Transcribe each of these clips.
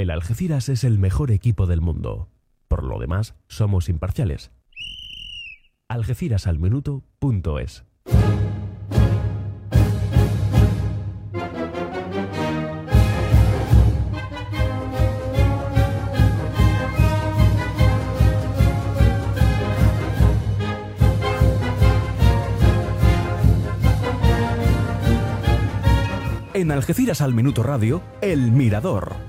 El Algeciras es el mejor equipo del mundo. Por lo demás, somos imparciales. Algecirasalminuto.es En Algeciras al Minuto Radio, El Mirador.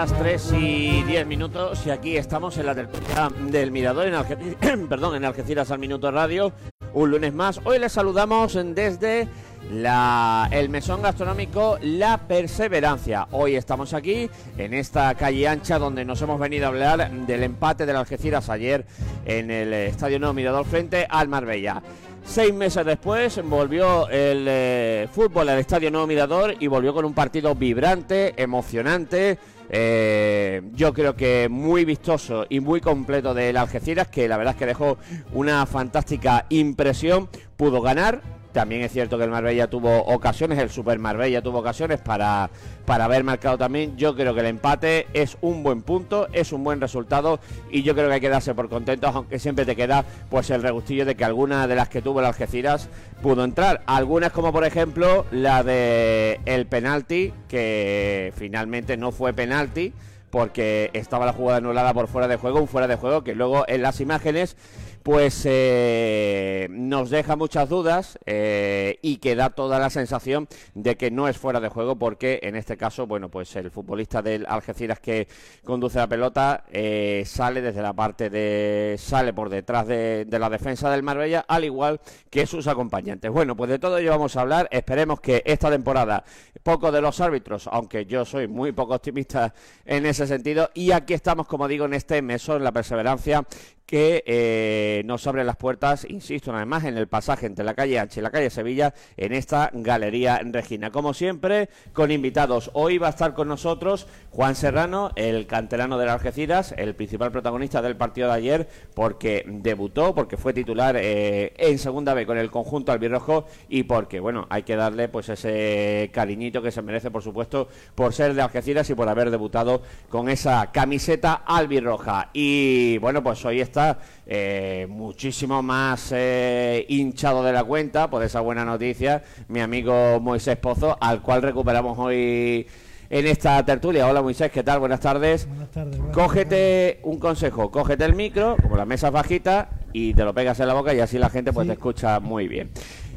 Las 3 y 10 minutos y aquí estamos en la tertulia del Mirador en, Alge- Perdón, en Algeciras al Minuto Radio. Un lunes más. Hoy les saludamos desde el mesón gastronómico La Perseverancia. Hoy estamos aquí en esta calle ancha donde nos hemos venido a hablar del empate del Algeciras ayer en el Estadio Nuevo Mirador frente al Marbella. Seis meses después volvió el eh, fútbol al Estadio Nuevo Mirador y volvió con un partido vibrante, emocionante. Eh, yo creo que muy vistoso y muy completo del Algeciras, que la verdad es que dejó una fantástica impresión. Pudo ganar, también es cierto que el Marbella tuvo ocasiones, el Super Marbella tuvo ocasiones para, para haber marcado también. Yo creo que el empate es un buen punto, es un buen resultado y yo creo que hay que darse por contentos, aunque siempre te queda pues el regustillo de que alguna de las que tuvo el Algeciras pudo entrar. Algunas como por ejemplo la de el penalti, que finalmente no fue penalti porque estaba la jugada anulada por fuera de juego, un fuera de juego que luego en las imágenes pues eh, nos deja muchas dudas eh, y que da toda la sensación de que no es fuera de juego porque en este caso, bueno, pues el futbolista del Algeciras que conduce la pelota eh, sale desde la parte de... sale por detrás de, de la defensa del Marbella, al igual que sus acompañantes. Bueno, pues de todo ello vamos a hablar. Esperemos que esta temporada, poco de los árbitros, aunque yo soy muy poco optimista en ese sentido, y aquí estamos, como digo, en este mesón, la perseverancia que eh, nos abre las puertas, insisto vez más, en el pasaje entre la calle Ancha y la calle Sevilla, en esta Galería Regina. Como siempre, con invitados. Hoy va a estar con nosotros Juan Serrano, el canterano del Algeciras, el principal protagonista del partido de ayer, porque debutó, porque fue titular eh, en segunda vez con el conjunto albirrojo y porque, bueno, hay que darle pues ese cariñito que se merece, por supuesto, por ser de Algeciras y por haber debutado con esa camiseta albirroja. Y bueno, pues hoy está eh, muchísimo más eh, hinchado de la cuenta por esa buena noticia, mi amigo Moisés Pozo, al cual recuperamos hoy en esta tertulia. Hola Moisés, ¿qué tal? Buenas tardes. Buenas tardes. buenas Cógete un consejo, cógete el micro, como la mesa es bajita, y te lo pegas en la boca y así la gente pues Sí. te escucha muy bien.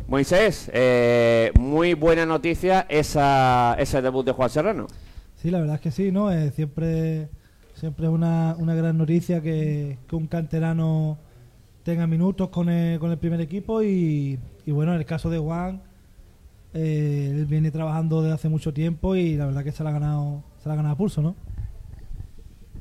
Moisés, eh, muy buena noticia esa, ese debut de Juan Serrano. Sí, la verdad es que sí, ¿no? Eh, siempre siempre es una, una gran noticia que, que un canterano tenga minutos con el, con el primer equipo y, y bueno, en el caso de Juan, eh, él viene trabajando desde hace mucho tiempo y la verdad que se la ha ganado, se la ha ganado a pulso, ¿no?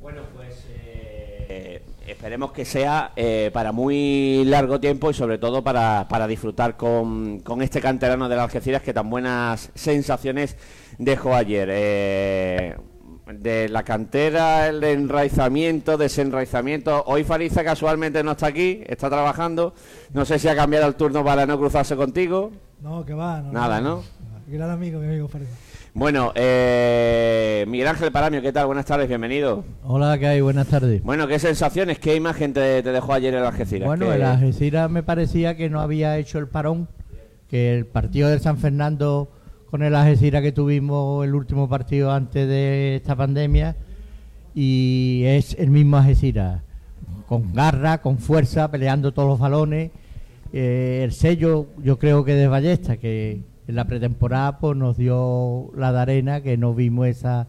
Bueno, pues eh, esperemos que sea eh, para muy largo tiempo y sobre todo para, para disfrutar con, con este canterano de las Algeciras que tan buenas sensaciones dejó ayer. De la cantera, el enraizamiento, desenraizamiento. Hoy Fariza casualmente no está aquí, está trabajando. No sé si ha cambiado el turno para no cruzarse contigo. No, que va. No, Nada, ¿no? Gran amigo, mi amigo parece. Bueno, eh, Miguel Ángel Paramio, ¿qué tal? Buenas tardes, bienvenido. Hola, ¿qué hay? Buenas tardes. Bueno, ¿qué sensaciones, qué imagen te, te dejó ayer el Algeciras? Bueno, ¿Qué- el Algeciras me parecía que no había hecho el parón, que el partido del San Fernando con el Algeciras que tuvimos el último partido antes de esta pandemia y es el mismo Algeciras, con garra, con fuerza, peleando todos los balones. Eh, el sello, yo creo que de Ballesta, que en la pretemporada pues, nos dio la de arena, que no vimos esa,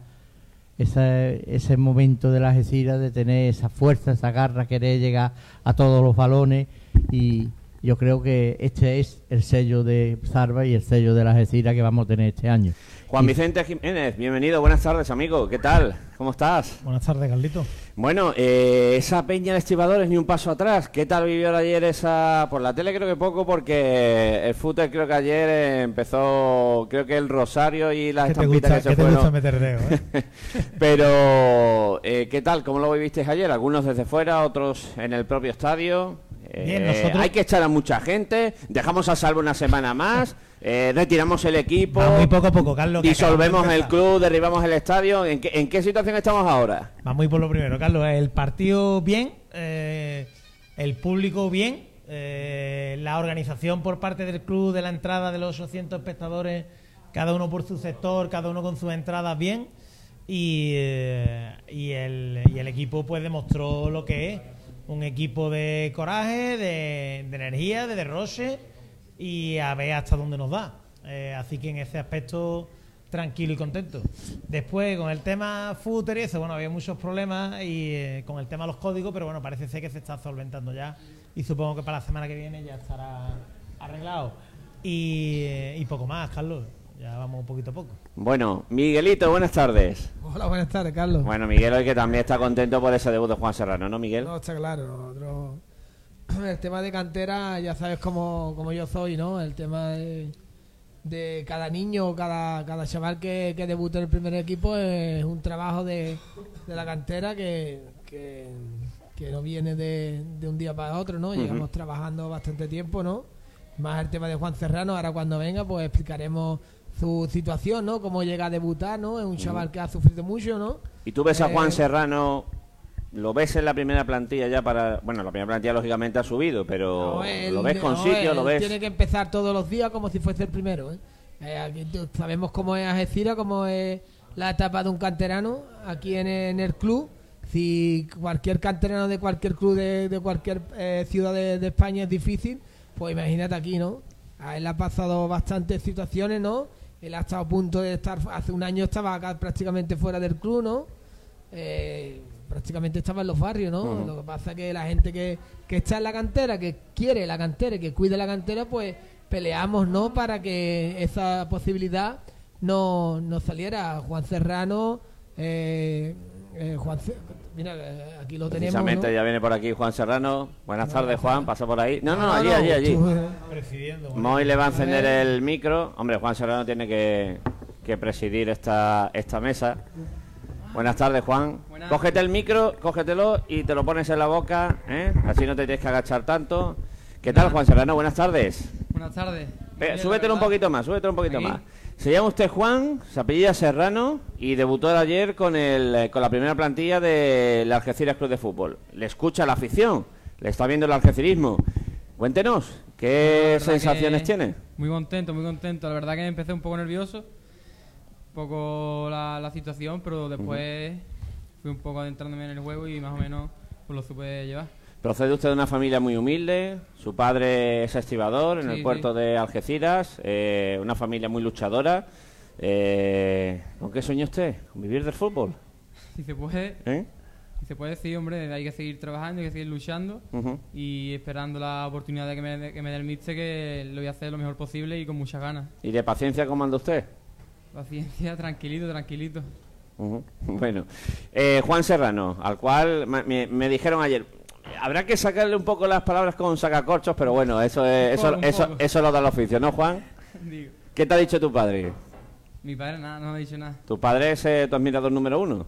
esa- ese momento de la de tener esa fuerza, esa garra, querer llegar a todos los balones y, Yo creo que este es el sello de Zarba y el sello de la Algeciras que vamos a tener este año. Juan Vicente Jiménez, bienvenido, buenas tardes, amigo. ¿Qué tal? ¿Cómo estás? Buenas tardes, Carlito. Bueno, eh, esa peña de estibadores ni un paso atrás. ¿Qué tal vivió ayer esa...? Por la tele creo que poco porque el fútbol creo que ayer empezó, creo que el Rosario y las ¿Qué te estampitas que se qué te fueron. gusta meter dedo, eh? Pero, eh, ¿qué tal? ¿Cómo lo vivisteis ayer? Algunos desde fuera, otros en el propio estadio. Eh, Bien, nosotros- Hay que echar a mucha gente, dejamos a salvo una semana más, eh, retiramos el equipo, Va muy poco a poco, Carlos. disolvemos el club, derribamos el estadio. ¿En qué, en qué situación estamos ahora? Va muy por lo primero, Carlos. El partido bien, eh, el público bien, eh, la organización por parte del club de la entrada de los 800 espectadores, cada uno por su sector, cada uno con sus entradas bien. Y, eh, y, el, y el equipo pues demostró lo que es. Un equipo de coraje, de, energía, de derroche y a ver hasta dónde nos da. Eh, así que en ese aspecto tranquilo y contento. Después, con el tema footer bueno, había muchos problemas y eh, con el tema de los códigos, pero bueno, parece ser que se está solventando ya y supongo que para la semana que viene ya estará arreglado. Y, eh, y poco más, Carlos. Ya vamos un poquito a poco. Bueno, Miguelito, buenas tardes. Hola, buenas tardes, Carlos. Bueno, Miguel hoy que también está contento por ese debut de Juan Serrano, ¿no, Miguel? No, está claro. nosotros- el tema de cantera, ya sabes cómo, cómo yo soy, ¿no? El tema de, de cada niño, cada, cada chaval que, que debuta en el primer equipo es un trabajo de, de la cantera que, que, que no viene de, de un día para otro, ¿no? Ujú. Llevamos trabajando bastante tiempo, ¿no? Más el tema de Juan Serrano, ahora cuando venga, pues explicaremos su situación, ¿no? Cómo llega a debutar, ¿no? Es un chaval que ha sufrido mucho, ¿no? ¿Y tú ves a Juan Eh, Serrano, lo ves en la primera plantilla ya para... Bueno, la primera plantilla lógicamente ha subido, pero No, él- lo ves con no, sitio, él lo ves... Tiene que empezar todos los días como si fuese el primero. ¿eh? Eh, aquí sabemos cómo es Algeciras, cómo es la etapa de un canterano aquí en, en el club. Si cualquier canterano de cualquier club de, de cualquier eh, ciudad de, de España es difícil, pues imagínate aquí, ¿no? A él le ha pasado bastantes situaciones, ¿no? Él ha estado a punto de estar, hace un año estaba acá prácticamente fuera del club, ¿no? eh, prácticamente estaba en los barrios, ¿no? Lo que pasa es que la gente que, que está en la cantera, que quiere la cantera y que cuide la cantera, pues peleamos, ¿no? Para que esa posibilidad no, no saliera. Juan Serrano, eh, eh, Juan mira, eh, aquí lo tenemos, Precisamente ¿no? ya viene por aquí Juan Serrano. Buenas tardes, Juan. Pasa por ahí. No, no, Ah, allí, allí, allí. Presidiendo. Moy le va a encender el micro. Hombre, Juan Serrano tiene que, que presidir esta, esta mesa. Buenas tardes, Juan. Buenas. Cógete el micro, cógetelo y te lo pones en la boca, ¿eh? Así no te tienes que agachar tanto. ¿Qué tal, Juan Serrano? Buenas tardes. Buenas tardes. Súbetelo un poquito más, súbetelo un poquito Aquí. más. Se llama usted Juan, se apellida Serrano y debutó ayer con, el, eh, con la primera plantilla del Algeciras Club de Fútbol. Le escucha la afición, le está viendo el algecirismo. Cuéntenos, La ¿qué sensaciones que tiene? Muy contento, muy contento. La verdad que empecé un poco nervioso, un poco la, la situación, pero después fui un poco adentrándome en el juego y más o menos pues lo supe llevar. Procede usted de una familia muy humilde, su padre es estibador en Sí, el puerto de Algeciras, eh, una familia muy luchadora. Eh, ¿Con qué sueña usted? ¿Con vivir del fútbol? Si se puede, ¿Eh? si se puede decir, hombre, hay que seguir trabajando, hay que seguir luchando y esperando la oportunidad de que me, que me dé el míster, que lo voy a hacer lo mejor posible y con muchas ganas. ¿Y de paciencia cómo anda usted? Paciencia, tranquilito, tranquilito. Bueno, eh, Juan Serrano, al cual me dijeron ayer, habrá que sacarle un poco las palabras con sacacorchos, pero bueno, eso es, eso, poco, eso, eso lo da el oficio, ¿no, Juan? Digo, ¿Qué te ha dicho tu padre? mi padre nada, no me ha dicho nada. ¿Tu padre es eh, tu admirador número uno?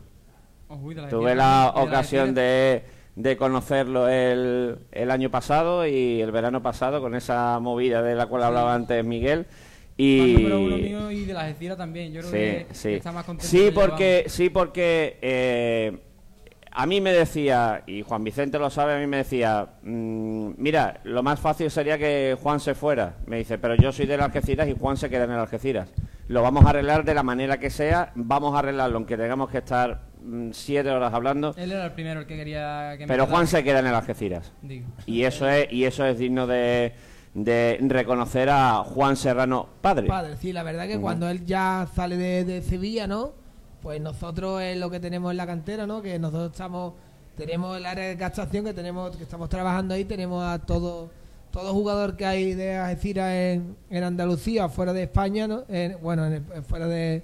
Uy, la Tuve la de ocasión de, de conocerlo el, el año pasado y el verano pasado con esa movida de la cual hablaba antes Miguel. Y, número uno mío y de la también. Yo creo Sí, que, sí. que está más contento Sí, porque, sí, porque eh, a mí me decía, y Juan Vicente lo sabe, a mí me decía, mm, mira, lo más fácil sería que Juan se fuera. Me dice, pero yo soy del Algeciras y Juan se queda en el Algeciras. Lo vamos a arreglar de la manera que sea, vamos a arreglarlo, aunque tengamos que estar mm, siete horas hablando. Él era el primero el que quería que me Pero. Juan se queda en el Algeciras. Digo. Y eso es, y eso es digno de, de reconocer a Juan Serrano padre. Padre, sí, la verdad que cuando él ya sale de, de Sevilla, ¿no? Pues nosotros es lo que tenemos en la cantera, ¿no? Que nosotros estamos, tenemos el área de captación que tenemos, que estamos trabajando ahí, tenemos a todos todo jugador que hay de Algeciras en, en Andalucía, fuera de España, ¿no? En- bueno, en el- fuera de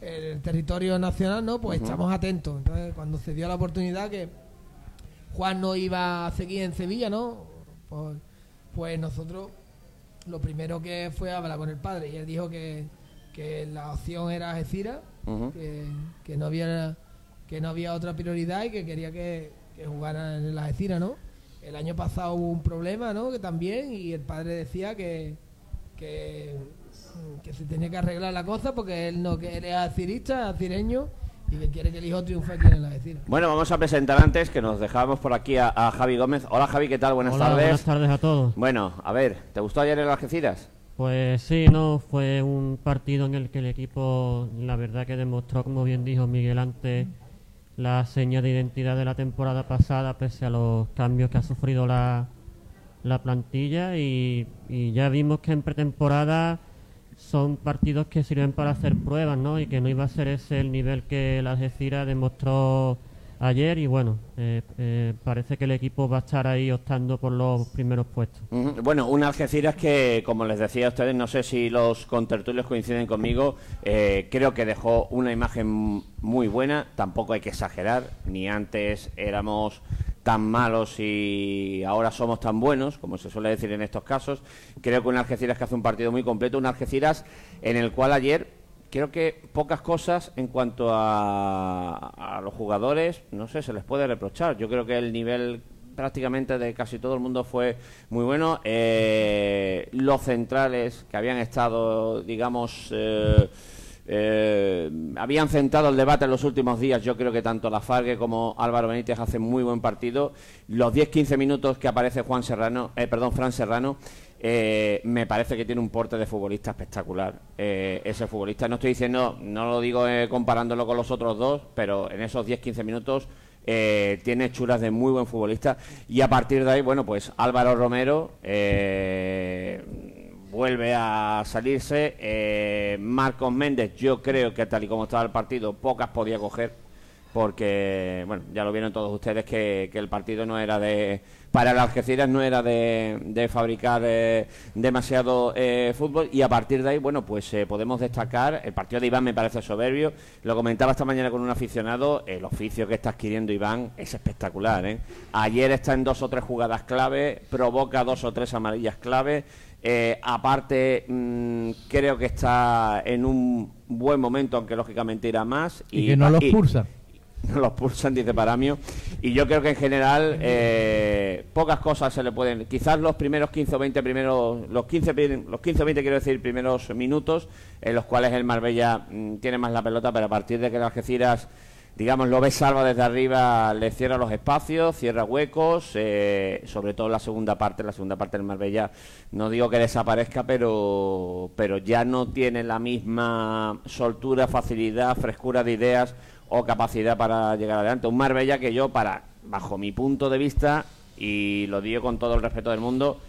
el territorio nacional, ¿no? Pues estamos atentos. Entonces, cuando se dio la oportunidad que Juan no iba a seguir en Sevilla, ¿no? Pues, pues nosotros lo primero que fue hablar con el padre y él dijo que, que la opción era Algeciras, Que, que no había que no había otra prioridad y que quería que, que jugara en la Algeciras, ¿no? El año pasado hubo un problema, ¿no? Que también y el padre decía que que, que se tenía que arreglar la cosa porque él no que él es alcirista, alcireño y que quiere que el hijo triunfe aquí en la Algeciras. Bueno, vamos a presentar antes que nos dejábamos por aquí a, a Javi Gómez. Hola Javi, ¿qué tal? Buenas Hola, tardes. buenas tardes a todos. Bueno, a ver, ¿te gustó ayer el Algeciras? Pues sí, no, fue un partido en el que el equipo, la verdad que demostró, como bien dijo Miguel antes, la seña de identidad de la temporada pasada, pese a los cambios que ha sufrido la, la plantilla y, y ya vimos que en pretemporada son partidos que sirven para hacer pruebas, ¿no? Y que no iba a ser ese el nivel que la Algeciras demostró ayer y bueno, eh, eh, parece que el equipo va a estar ahí optando por los primeros puestos. Bueno, un Algeciras que, como les decía a ustedes, no sé si los contertulios coinciden conmigo, eh, creo que dejó una imagen muy buena, tampoco hay que exagerar, ni antes éramos tan malos y ahora somos tan buenos, como se suele decir en estos casos. Creo que un Algeciras que hace un partido muy completo, un Algeciras en el cual ayer creo que pocas cosas en cuanto a, a los jugadores, no sé, se les puede reprochar. Yo creo que el nivel prácticamente de casi todo el mundo fue muy bueno. Eh, los centrales que habían estado, digamos, eh, eh, habían centrado el debate en los últimos días. Yo creo que tanto La Fargue como Álvaro Benítez hacen muy buen partido. Los 10-15 minutos que aparece Juan Serrano, eh, perdón, Fran Serrano, eh, me parece que tiene un porte de futbolista espectacular. Eh, ese futbolista, no estoy diciendo, no lo digo eh, comparándolo con los otros dos, pero en esos 10-15 minutos eh, tiene churas de muy buen futbolista. Y a partir de ahí, bueno, pues Álvaro Romero vuelve a salirse. Eh, Marcos Méndez, yo creo que tal y como estaba el partido, pocas podía coger porque bueno ya lo vieron todos ustedes que, que el partido no era de para el Algeciras no era de, de fabricar eh, demasiado eh, fútbol y a partir de ahí bueno pues eh, podemos destacar el partido de Iván me parece soberbio lo comentaba esta mañana con un aficionado el oficio que está adquiriendo Iván es espectacular ¿eh? ayer está en dos o tres jugadas clave provoca dos o tres amarillas clave eh, aparte, mm, creo que está en un buen momento, aunque lógicamente irá más. Y, que no los y- pulsa. no los pulsan, dice Paramio. Y yo creo que en general eh, pocas cosas se le pueden. Quizás los primeros 15 o 20 primeros. Los 15, prim- los 15 o 20, quiero decir, primeros minutos, en los cuales el Marbella mm, tiene más la pelota, pero a partir de que el Algeciras. Digamos, lo ve salva desde arriba, le cierra los espacios, cierra huecos, eh, sobre todo la segunda parte, la segunda parte del Marbella, no digo que desaparezca, pero, pero ya no tiene la misma soltura, facilidad, frescura de ideas o capacidad para llegar adelante. Un Marbella que yo, para bajo mi punto de vista, y lo digo con todo el respeto del mundo,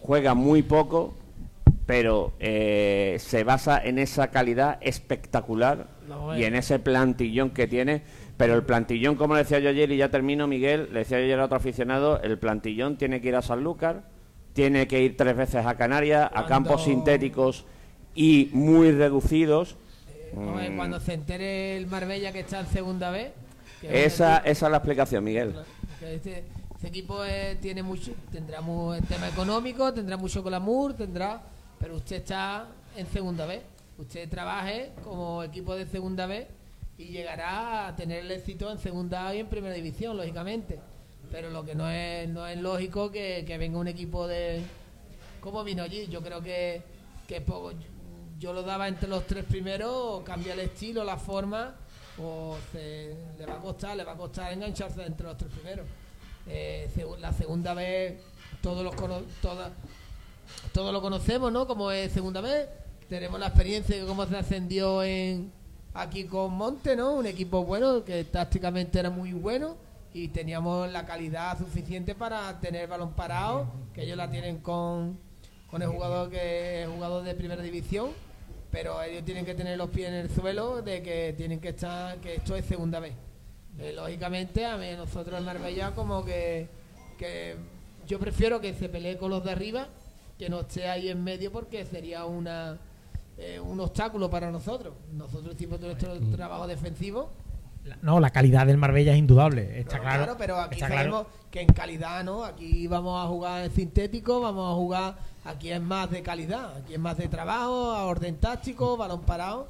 juega muy poco, pero eh, se basa en esa calidad espectacular y en ese plantillón que tiene. Pero el plantillón, como le decía yo ayer, y ya termino, Miguel, le decía yo ayer a otro aficionado, el plantillón tiene que ir a Sanlúcar, tiene que ir tres veces a Canarias, a campos sintéticos y muy reducidos. Ver, Mm. Cuando se entere el Marbella que está en segunda vez. Esa, esa es la explicación, Miguel. este, este equipo eh, tiene mucho, tendrá mu- el tema económico, tendrá mucho glamour, tendrá, pero usted está en segunda vez. Usted trabaje como equipo de segunda vez y llegará a tener el éxito en segunda y en primera división, lógicamente. Pero lo que no es, no es lógico que, que venga un equipo de como vino allí. Yo creo que, que poco- yo lo daba entre los tres primeros, o cambia el estilo, la forma, o se- le va a costar, le va a costar engancharse entre los tres primeros. Eh, la segunda vez todos los todas todos lo conocemos, ¿no? Como es segunda vez. Tenemos la experiencia de cómo se ascendió en aquí con Monte, ¿no? Un equipo bueno que tácticamente era muy bueno y teníamos la calidad suficiente para tener balón parado, que ellos la tienen con, con el jugador que es jugador de primera división, pero ellos tienen que tener los pies en el suelo de que tienen que estar que esto es segunda vez. Eh, lógicamente a mí nosotros en Marbella como que, que yo prefiero que se pelee con los de arriba, que no esté ahí en medio porque sería una eh, un obstáculo para nosotros. Nosotros hicimos nuestro trabajo defensivo. No, la calidad del Marbella es indudable, está No, claro. pero aquí sabemos claro. que en calidad, ¿no? Aquí vamos a jugar en sintético, vamos a jugar, aquí es más de calidad, aquí es más de trabajo, a orden táctico, balón parado.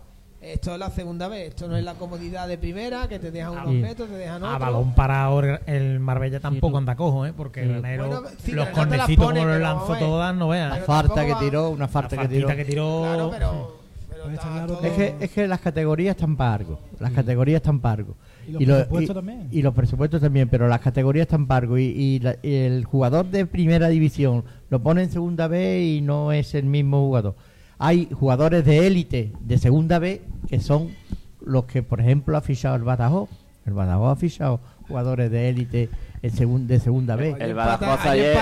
Esto es la segunda vez, esto no es la comodidad de primera, que te dejan unos Sí. metros, te dejan A balón para ahora el Marbella tampoco anda cojo, ¿eh? Porque Sí. Bueno, sí, los cornecitos como los lanzó todas, no veas. La falta que tiró, una falta que tiró. que tiró. Claro, pero, pero Pues está está claro todo- que- Es que, es que las categorías están para algo. Las categorías están para algo. Y los presupuestos también. y los presupuestos también, pero las categorías están para algo. Y, y la- y el jugador de primera división lo pone en segunda B y no es el mismo jugador. Hay jugadores de élite de segunda B que son los que, por ejemplo, ha fichado el Badajoz. El Badajoz ha fichado jugadores de élite en segun- de segunda B. El Badajoz ayer-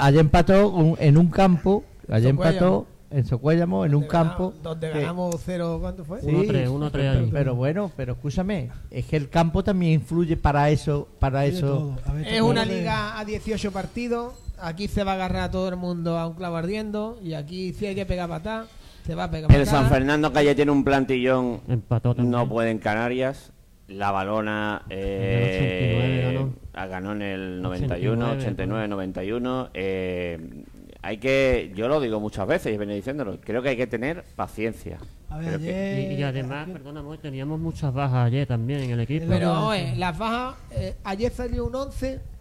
Ayer, empató un- en un campo, ayer empató en Socuéllamo, en un campo. ganamos- Donde que- ganamos cero, ¿cuánto fue? Sí, 1-3, 1-3 pero, bueno, pero escúchame, es que el campo también influye para eso, para eso. todo. A ver, Es una liga a 18 partidos. Aquí se va a agarrar a todo el mundo a un clavo ardiendo. Y aquí, si hay que pegar patá, se va a pegar El patá. San Fernando Calle tiene un plantillón. Empató. No puede en Canarias. La Balona eh, En el 89 ah, ganó en el 91, 89, 91. Eh, hay que, yo lo digo muchas veces y venía diciéndolo, creo que hay que tener paciencia. A ver, que- ayer- Y, y además, perdona, teníamos muchas bajas ayer también en el equipo. Pero, oye, las bajas. eh, ayer salió un 11 con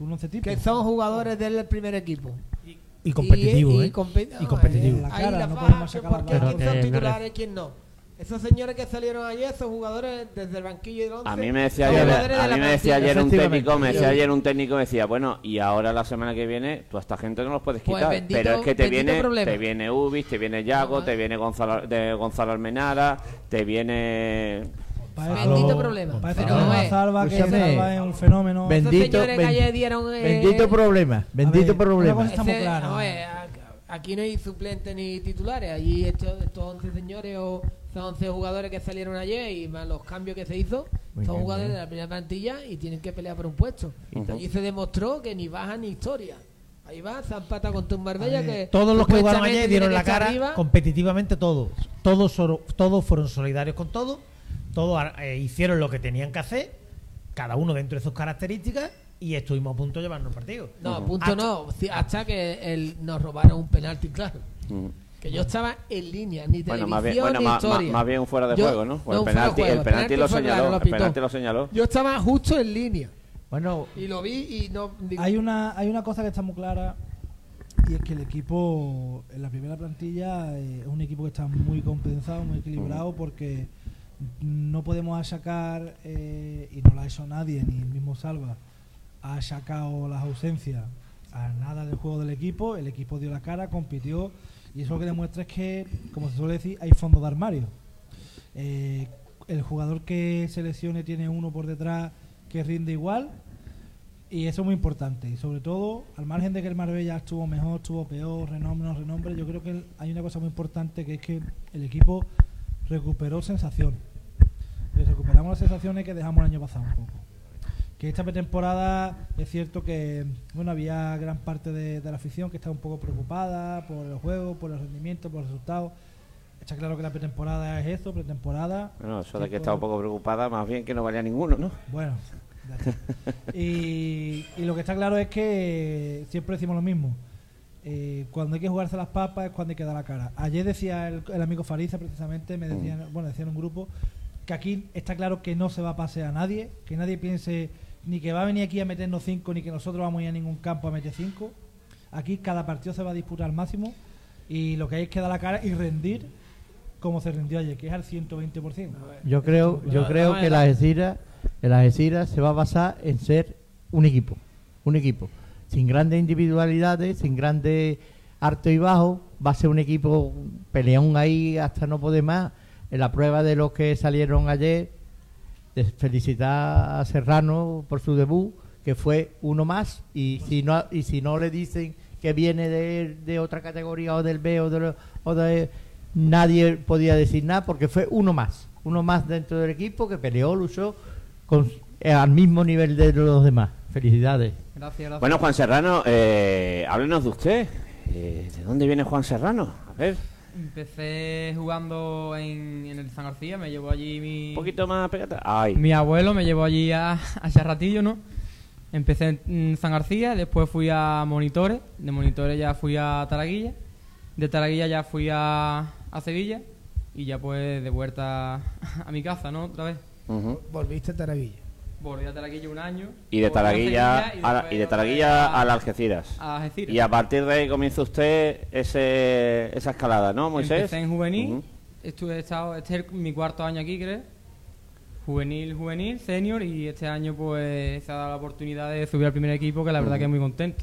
un once tipo. que son jugadores del primer equipo. Y competitivo, y, ¿eh? y compe- Y competitivo. eh, La ahí las no sacar la porque quién son me titulares, quién no. Esos señores que salieron ayer son jugadores desde el banquillo del 11. A mí me decía ayer, de a la mí me decía ayer un técnico, me decía ayer un técnico me decía, bueno, y ahora la semana que viene, tú a esta gente no los puedes Pues quitar, bendito- pero es que te viene, problema. te viene Ubis, te viene Yago, te viene Gonzalo, de Gonzalo Almenara, te viene Bendito problema. Pero, eh, Salva, que. Salva es un fenómeno. Bendito- que ben- ayer dieron. eh, Bendito problema, bendito ver, una problema. cosa- Estamos Ese- claros. no, eh, aquí no hay suplentes ni titulares. Allí estos, estos 11 señores o estos 11 jugadores que salieron ayer y más los cambios que se hizo Muy son bien, jugadores bien. de la primera plantilla y tienen que pelear por un puesto. Ujú. Allí se demostró que ni baja ni historia. Ahí va, se empata con un Marbella que Todos los que jugaron ayer dieron la cara arriba. competitivamente todos. Todos, todos fueron solidarios con todos. Todos eh, hicieron lo que tenían que hacer. Cada uno dentro de sus características. Y estuvimos a punto de llevarnos el partido. No, Ujú. punto Hasta- no. Hasta que el- nos robaron un penalti, claro. Que yo estaba en línea, ni Bueno, televisión más bien, bueno, ni más, historia. más- más bien fuera de Yo- juego, ¿no? Pues no, el penalti, juego. el penalti lo claro, señaló, lo el penalti lo señaló. Yo estaba justo en línea Bueno, y lo vi y no digo, Hay una, hay una cosa que está muy clara y es que el equipo en la primera plantilla eh, es un equipo que está muy compensado, muy equilibrado porque no podemos achacar, eh, y no lo ha hecho nadie, ni el mismo Salva, ha achacado las ausencias a nada del juego del equipo, el equipo dio la cara, compitió y eso lo que demuestra es que, como se suele decir, hay fondo de armario. Eh, el jugador que se lesione tiene uno por detrás que rinde igual y eso es muy importante. Y sobre todo, al margen de que el Marbella estuvo mejor, estuvo peor, renombre, no renombre, yo creo que hay una cosa muy importante que es que el equipo recuperó sensaciones. Recuperamos las sensaciones que dejamos el año pasado un poco. Que esta pretemporada es cierto que bueno había gran parte de, de la afición que estaba un poco preocupada por el juego, por el rendimiento, por los resultados. Está claro que la pretemporada es eso, pretemporada. Bueno, eso de que estaba un poco preocupada, más bien que no valía ninguno, ¿no? bueno, y, y lo que está claro es que siempre decimos lo mismo. Eh, cuando hay que jugarse las papas es cuando hay que dar la cara. Ayer decía el, el amigo Fariza precisamente, me decían, bueno, decía en un grupo, que aquí está claro que no se va a pasear a nadie, que nadie piense ni que va a venir aquí a meternos cinco, ni que nosotros vamos a ir a ningún campo a meter cinco. Aquí cada partido se va a disputar al máximo y lo que hay es que dar la cara y rendir como se rindió ayer, que es al 120%. yo creo, yo creo que la Algeciras, el Algeciras se va a basar en ser un equipo, un equipo, sin grandes individualidades, sin grandes alto y bajo, va a ser un equipo peleón ahí hasta no poder más. En la prueba de los que salieron ayer, de felicitar a Serrano por su debut, que fue uno más, y si no, y si no le dicen que viene de, de otra categoría o del B o de, lo- o de nadie podía decir nada porque fue uno más, uno más dentro del equipo que peleó, luchó con, eh, al mismo nivel de los demás. Felicidades. Gracias, gracias. Bueno, Juan Serrano, eh, háblenos de usted. Eh, ¿De dónde viene Juan Serrano? A ver, Empecé jugando en, en el San García, me llevó allí mi... un poquito más pegata. Ay, Mi abuelo me llevó allí a, a Charratillo, ¿no? Empecé en San García, después fui a Monitores, de Monitores ya fui a Taraguilla, de Taraguilla ya fui a, a Sevilla y ya pues de vuelta a mi casa, ¿no? Otra vez. Volviste a Taraguilla. Volví a Taraguilla un año. Y de Taraguilla, a y de Taraguilla a- a Algeciras. a Algeciras. Y a partir de ahí comienza usted ese, esa escalada, ¿no, Moisés? Empecé en juvenil, estuve he estado, este es mi cuarto año aquí, creo. Juvenil, juvenil, senior y este año pues se ha dado la oportunidad de subir al primer equipo que la verdad que muy contento.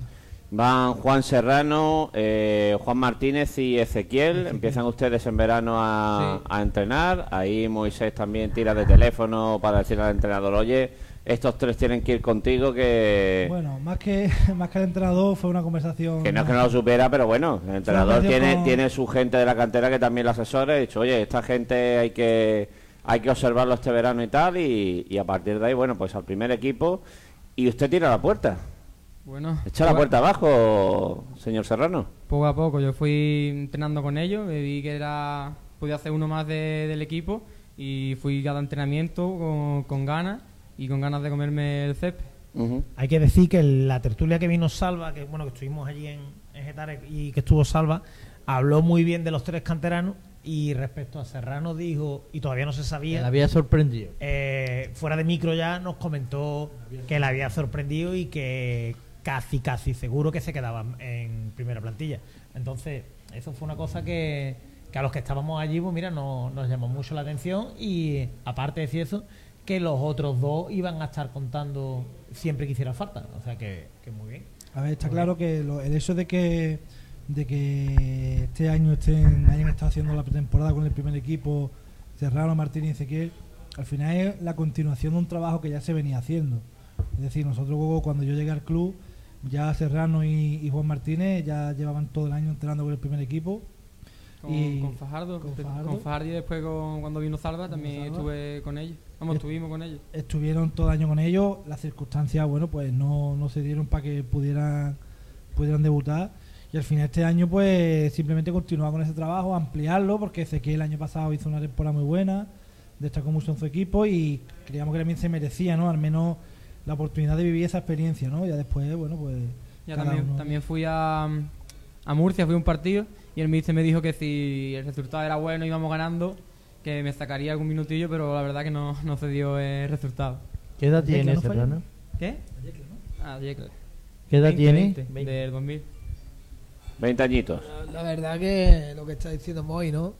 Van Juan Serrano, eh, Juan Martínez y Ezequiel. Empiezan ustedes en verano a, Sí. a entrenar. Ahí Moisés también tira de teléfono para decirle al entrenador, oye, estos tres tienen que ir contigo que... Bueno, más que, más que el entrenador fue una conversación. Que no es que no lo supera, pero bueno, el entrenador tiene, con- tiene su gente de la cantera que también la asesora. He dicho, oye, esta gente hay que hay que observarlo este verano y tal. Y, y a partir de ahí, bueno, pues al primer equipo. Y usted tira la puerta. Bueno, Echa la poco- puerta abajo, señor Serrano. Poco a poco, yo fui entrenando con ellos, me vi que era podía hacer uno más de- del equipo y fui cada entrenamiento con, con ganas y con ganas de comerme el césped. Ujú. Hay que decir que la tertulia que vino Salva, que bueno, que estuvimos allí en, en Getares y que estuvo Salva, habló muy bien de los tres canteranos y respecto a Serrano dijo, y todavía no se Me sabía, había sorprendido. eh, fuera de micro ya nos comentó que le había sorprendido y que casi, casi seguro que se quedaban en primera plantilla. Entonces, eso fue una cosa que, que a los que estábamos allí, pues mira, no- nos llamó mucho la atención y aparte de decir eso, que los otros dos iban a estar contando siempre que hiciera falta. O sea que, que muy bien. A ver, está claro que lo- el hecho de que de que este año estén, hayan estado haciendo la pretemporada con el primer equipo, Serrano, Martín y Ezequiel, al final es la continuación de un trabajo que ya se venía haciendo. Es decir, nosotros cuando yo llegué al club, ya Serrano y, y Juan Martínez ya llevaban todo el año entrenando con el primer equipo. Con, Y- con Fajardo, con con Fajardo. Y después con- cuando vino Salva también estuve con ellos. Vamos, estuvimos con ellos. estuvieron todo el año con ellos, las circunstancias, bueno, pues no, no se dieron para que pudieran, pudieran debutar. Y al final este año, pues simplemente continuar con ese trabajo, ampliarlo, porque sé que el año pasado hizo una temporada muy buena, destacó mucho en su equipo y creíamos que también se merecía, ¿no? Al menos la oportunidad de vivir esa experiencia, ¿no? Ya después, bueno, pues. Ya cada también, uno- también fui a, a Murcia, fui a un partido y el míster me dijo que si el resultado era bueno íbamos ganando, que me sacaría algún minutillo, pero la verdad que no, no se dio el resultado. ¿Qué edad tiene ¿no fue Serrano? ¿Qué? Ah, Yecla. ¿Qué edad 20, tiene? 20, Del 2000. 20 añitos. La, la verdad que lo que está diciendo Moy, ¿no?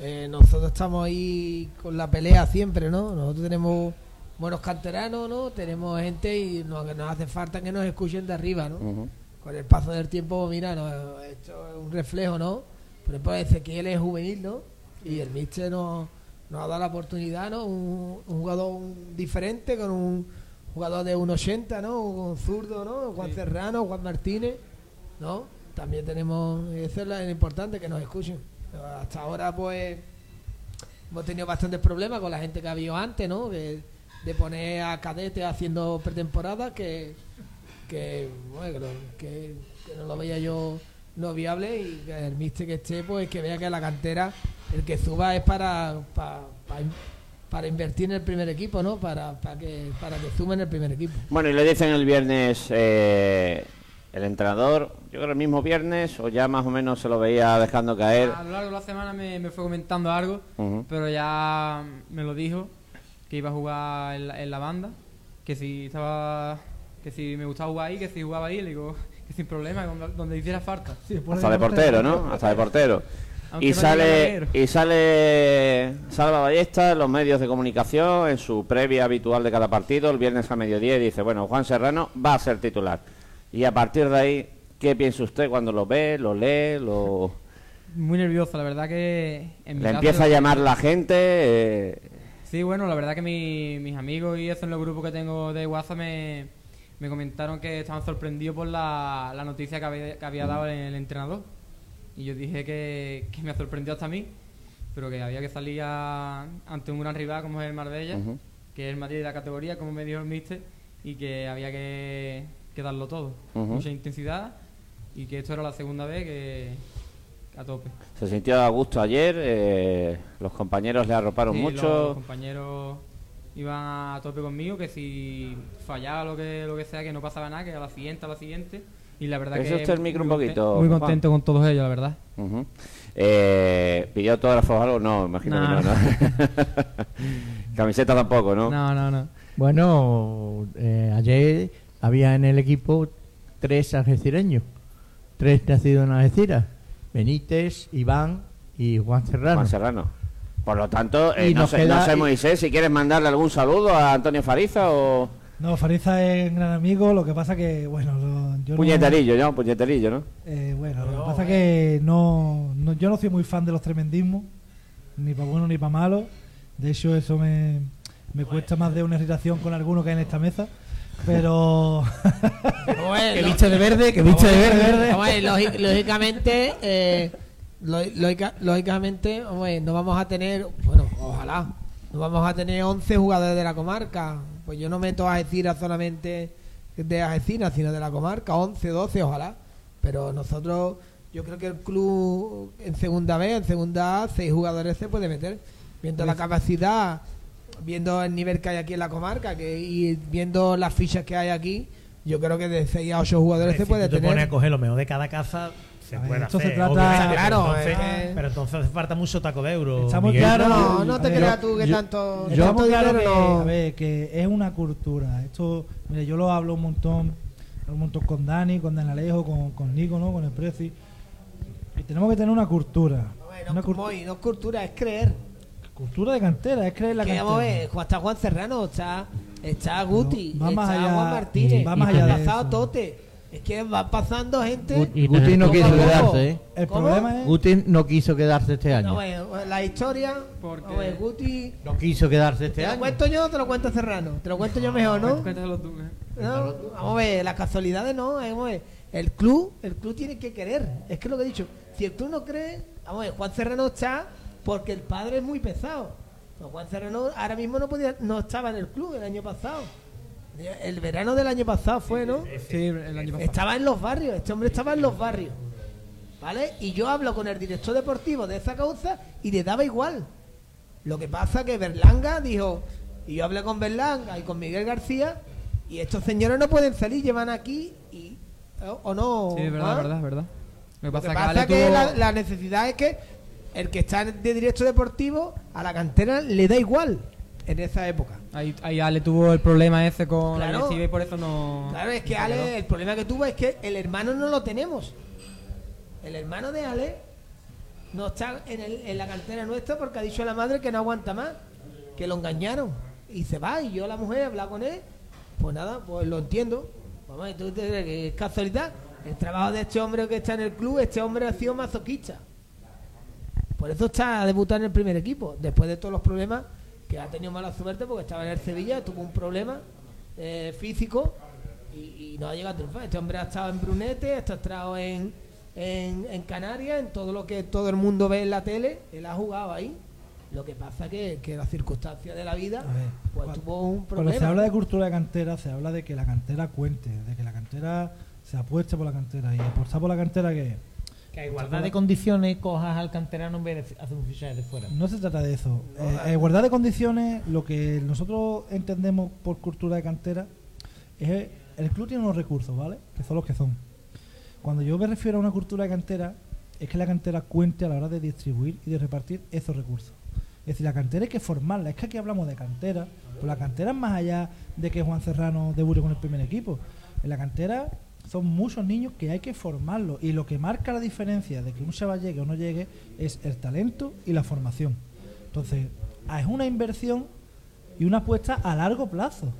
Eh, nosotros estamos ahí con la pelea siempre, ¿no? Nosotros tenemos buenos canteranos, ¿no? Tenemos gente y nos, nos hace falta que nos escuchen de arriba, ¿no? Ujú. Con el paso del tiempo, mira, no, esto es un reflejo, ¿no? Por ejemplo, Ezequiel es juvenil, ¿no? Y el Mister nos, nos ha dado la oportunidad, ¿no? Un, un jugador diferente, con un jugador de 1,80, ¿no? Un zurdo, ¿no? Juan Serrano, Juan Martínez, ¿no? También tenemos, eso es lo importante, que nos escuchen. Hasta ahora, pues, hemos tenido bastantes problemas con la gente que ha habido antes, ¿no? De poner a cadetes haciendo pretemporada, que, que, bueno, que, no- que- que no lo veía yo no viable y que el mister que esté, pues que vea que la cantera, el que suba es para, para, para, para invertir en el primer equipo, ¿no? Para, para, que, para que sume en el primer equipo. Bueno, y le dicen el viernes eh, el entrenador, yo creo el mismo viernes, o ya más o menos se lo veía dejando caer. A lo largo de la semana me, me fue comentando algo, pero ya me lo dijo que iba a jugar en la, en la banda, que si estaba que si me gustaba jugar ahí, que si jugaba ahí, le digo que sin problema, donde, donde hiciera falta. Sí, Hasta de portero, ¿no? Hasta de portero. Aunque Y no sale, y sale Salva Ballesta en los medios de comunicación, en su previa habitual de cada partido, el viernes a mediodía, y dice, bueno, Juan Serrano va a ser titular. Y a partir de ahí, ¿qué piensa usted cuando lo ve, lo lee, lo... Muy nervioso, la verdad que en mi le empieza a llamar la gente? eh, Sí, bueno, la verdad que mi- mis amigos y eso en los grupos que tengo de WhatsApp me, me comentaron que estaban sorprendidos por la, la noticia que había, que había dado el, entrenador. Y yo dije que, que me ha sorprendido hasta a mí, pero que había que salir a- ante un gran rival como es el Marbella. Que es el Madrid de la categoría, como me dijo el míster, y que había que, que darlo todo. Ujú. Mucha intensidad y que esto era la segunda vez que a tope. Se sintió a gusto ayer, eh, los compañeros le arroparon Sí, mucho. Los compañeros iban a tope conmigo, que si fallaba lo que, lo que sea, que no pasaba nada, que a la siguiente, a la siguiente. Y la verdad ¿Pese que. el micro muy un poquito, Muy Juan? contento con todos ellos, la verdad. Ujú. Eh, ¿Pidió autógrafos o algo? No, imagino No. que no, ¿no? Camiseta tampoco, ¿no? No, no, no. Bueno, eh, ayer había en el equipo tres algecireños, tres nacidos en Algeciras, Benítez, Iván y Juan Serrano. Juan Serrano. Por lo tanto, eh, Y no, nos sé, queda- no sé, y- Moisés, si quieres mandarle algún saludo a Antonio Fariza o... No, Fariza es un gran amigo, lo que pasa que, bueno, lo- yo no- Puñeterillo, ¿no? Puñeterillo, ¿no? Eh, bueno, lo que pasa que no, no- yo no soy muy fan de los tremendismos, ni para bueno ni para malo. De hecho, eso me, me cuesta más de una irritación con alguno que hay en esta mesa. Pero. Que viste de verde, que viste de verde. Vamos a ver, lógic- lógicamente, eh, lógica- lógicamente, ver, no vamos a tener, bueno, ojalá, no vamos a tener 11 jugadores de la comarca. Pues yo no meto a Algeciras solamente de Algeciras, sino de la comarca, 11, 12, ojalá. Pero nosotros, yo creo que el club en segunda B, en segunda A, 6 jugadores se puede meter. Viendo la capacidad, viendo el nivel que hay aquí en la comarca que, y viendo las fichas que hay aquí, yo creo que de 6 a 8 jugadores se Si puede tú te tener. pones a coger lo mejor de cada casa, se puede esto se trata- obviamente, Claro, pero entonces, eh. pero entonces hace falta mucho taco de euro. Estamos claros. No, no te creas tú que yo- tanto, Estamos tanto dinero que, no- a ver, que es una cultura. Esto, mire, yo lo hablo un montón, un montón con Dani, con Dan Alejo, con, con Nico, ¿no? Con el Prezi. Y tenemos que tener una cultura. Bueno, Una cul- Moy, no es cultura, es creer. cultura de cantera, es creer la Que cantera. vamos a ver, Juan- está Juan Serrano, está, está Guti, va más está allá- Juan Martínez, va más allá de. Tote. Es que va pasando gente. Y Guti no quiso quedarse, ¿eh? El ¿Cómo? problema es. Guti no quiso quedarse este No, año. bueno, la historia. Porque- ver, Guti. No quiso quedarse este ¿Te lo año. cuento yo o te lo cuento Serrano? Te lo cuento yo mejor, ¿no? Cuéntaselo tú, ¿eh? No, vamos a ver, las casualidades no, eh, vamos a ver. El club, el club tiene que querer. Es que es lo que he dicho. Si el club no cree, vamos a ver, Juan Serrano está porque el padre es muy pesado. Juan Serrano ahora mismo no podía, no estaba en el club el año pasado. El verano del año pasado fue, ¿no? Sí, el año pasado. Estaba en los barrios, este hombre estaba en los barrios. ¿Vale? Y yo hablo con el director deportivo de esa causa y le daba igual. Lo que pasa que Berlanga dijo, y yo hablé con Berlanga y con Miguel García, y estos señores no pueden salir, llevan aquí y o, o no. Sí, es verdad, ¿ah? es verdad, es verdad. Lo que Lo que pasa, es que que la, la necesidad es que el que está de director deportivo a la cantera le da igual en esa época. Ahí, ahí Ale tuvo el problema ese con la Claro. y por eso no. Claro, es que. Ale, el problema que tuvo es que el hermano no lo tenemos. El hermano de Ale no está en, el- en la cantera nuestra porque ha dicho a la madre que no aguanta más, que lo engañaron. Y se va, y yo la mujer he hablado con él, pues nada, pues lo entiendo. Vamos, ¿y ¿tú te crees que es casualidad? El trabajo de este hombre que está en el club, este hombre ha sido masoquista. Por eso está a debutar en el primer equipo, después de todos los problemas que ha tenido mala suerte porque estaba en el Sevilla, tuvo un problema eh, físico y, y no ha llegado a triunfar. Este hombre ha estado en Brunete, ha estado en, en, en Canarias, en todo lo que todo el mundo ve en la tele, él ha jugado ahí. Lo que pasa que, que las circunstancias de la vida, ver, pues cuando- tuvo un Cuando problema. se habla de cultura de cantera, se habla de que la cantera cuente, de que la cantera se apueste por la cantera. Y apostar por la cantera que Que a igualdad de condiciones cojas al canterano en vez de hacer un fichaje de fuera. no se trata de eso. Eh, a igualdad de condiciones, lo que nosotros entendemos por cultura de cantera es el club tiene unos recursos, ¿vale? Que son los que son. Cuando yo me refiero a una cultura de cantera, es que la cantera cuente a la hora de distribuir y de repartir esos recursos. Es decir, la cantera hay que formarla. Es que aquí hablamos de cantera, pero la cantera es más allá de que Juan Serrano debute con el primer equipo. En la cantera son muchos niños que hay que formarlos. Y lo que marca la diferencia de que un chaval llegue o no llegue es el talento y la formación. Entonces, ah, es una inversión y una apuesta a largo plazo.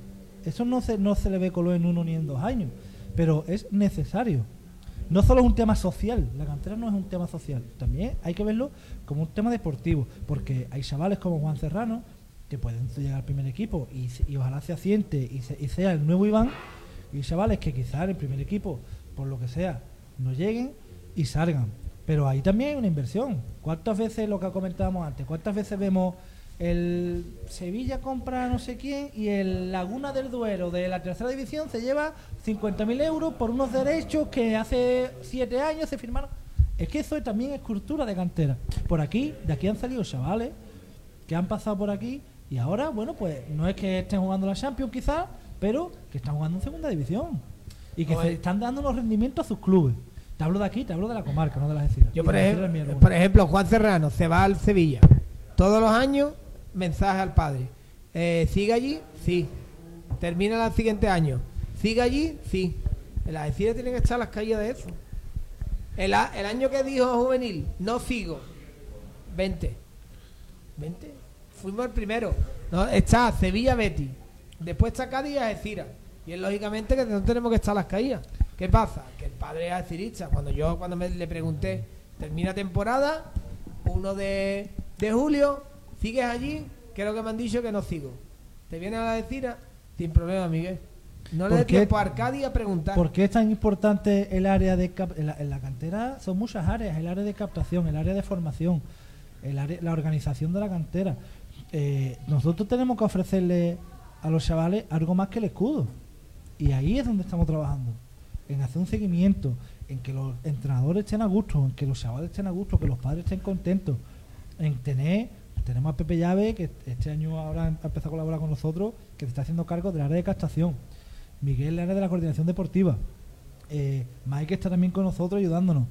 Eso no se, no se le ve color en uno ni en dos años, pero es necesario. No solo es un tema social, la cantera no es un tema social, también hay que verlo como un tema deportivo, porque hay chavales como Juan Serrano que pueden llegar al primer equipo y, ojalá se asiente y sea el nuevo Iván, y chavales que quizás el primer equipo, por lo que sea, no lleguen y salgan. Pero ahí también hay una inversión. ¿Cuántas veces lo que comentábamos antes? ¿Cuántas veces vemos el Sevilla compra no sé quién y el Laguna del Duero de la tercera división se lleva 50.000 euros por unos derechos que hace siete años se firmaron. Es que eso también es cultura de cantera. Por aquí, de aquí han salido chavales que han pasado por aquí y ahora, bueno, pues no es que estén jugando la Champions quizás, pero que están jugando en segunda división y que se están dando los rendimientos a sus clubes. Te hablo de aquí, te hablo de la comarca, no de las Algeciras. Yo, por, ejemplo, por ejemplo, Juan Serrano se va al Sevilla. Todos los años, mensaje al padre. Eh, ¿Sigue allí? Sí. ¿Termina el siguiente año? ¿Sigue allí? Sí. En las Algeciras tienen que estar las calles de eso. El, a- el año que dijo Juvenil, no sigo. 20. 20. Fuimos el primero. No, está Sevilla Betty. Después está Cádiz y Algeciras. Y es lógicamente que no tenemos que estar las caídas. ¿Qué pasa? Que el padre es alcirista. Cuando yo cuando me, le pregunté, termina temporada, 1 de, de julio, ¿sigues allí? Creo que me han dicho que no sigo. ¿Te viene a la Algeciras? Sin problema, Miguel. No le ¿Por dé qué? tiempo a Arcadi a preguntar. ¿Por qué es tan importante el área de cap- en la, en la cantera? Son muchas áreas, el área de captación, el área de formación, el área, la organización de la cantera. Eh, nosotros tenemos que ofrecerle a los chavales algo más que el escudo. Y ahí es donde estamos trabajando. En hacer un seguimiento, en que los entrenadores estén a gusto, en que los chavales estén a gusto, que los padres estén contentos, en tener, tenemos a Pepe Llave, que este año ahora ha empezado a colaborar con nosotros, que se está haciendo cargo del área de captación. Miguel, el área de la coordinación deportiva. Eh, Mike está también con nosotros ayudándonos.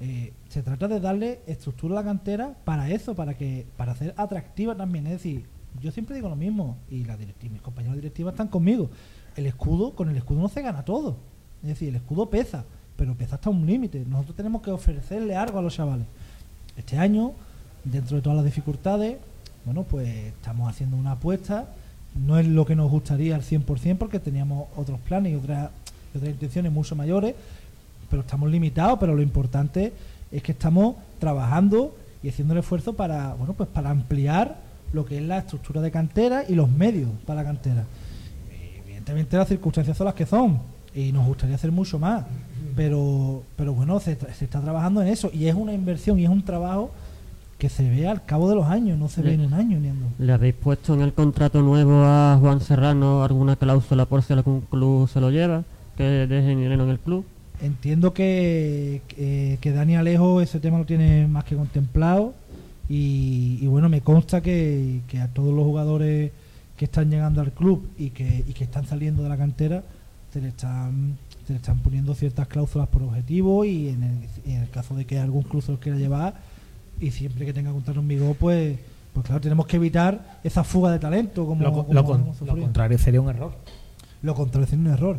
Eh, se trata de darle estructura a la cantera para eso, para que para hacer atractiva también. Es decir, yo siempre digo lo mismo y mis compañeros directivos están conmigo. El escudo, con el escudo no se gana todo. Es decir, el escudo pesa, pero pesa hasta un límite. Nosotros tenemos que ofrecerle algo a los chavales. Este año, dentro de todas las dificultades, bueno, pues estamos haciendo una apuesta. No es lo que nos gustaría al 100% porque teníamos otros planes y otras, y otras intenciones mucho mayores, pero estamos limitados. Pero lo importante es que estamos trabajando y haciendo el esfuerzo para, bueno, pues para ampliar lo que es la estructura de cantera y los medios para la cantera. Evidentemente las circunstancias son las que son y nos gustaría hacer mucho más, pero, pero bueno, se, está trabajando en eso y es una inversión y es un trabajo que se ve al cabo de los años, no se ve en un año ni en dos. ¿Le habéis puesto en el contrato nuevo a Juan Serrano alguna cláusula por si algún club se lo lleva? Que deje dinero en el club. Entiendo que, que, que Dani Alejo ese tema lo tiene más que contemplado y, y bueno, me consta que, que a todos los jugadores que están llegando al club y que, y que están saliendo de la cantera se le están se le están poniendo ciertas cláusulas por objetivo y en el, en el caso de que algún club se los quiera llevar y siempre que tenga contrato conmigo pues pues claro tenemos que evitar esa fuga de talento como, Lo, como lo con- lo contrario sería un error, lo contrario sería un error.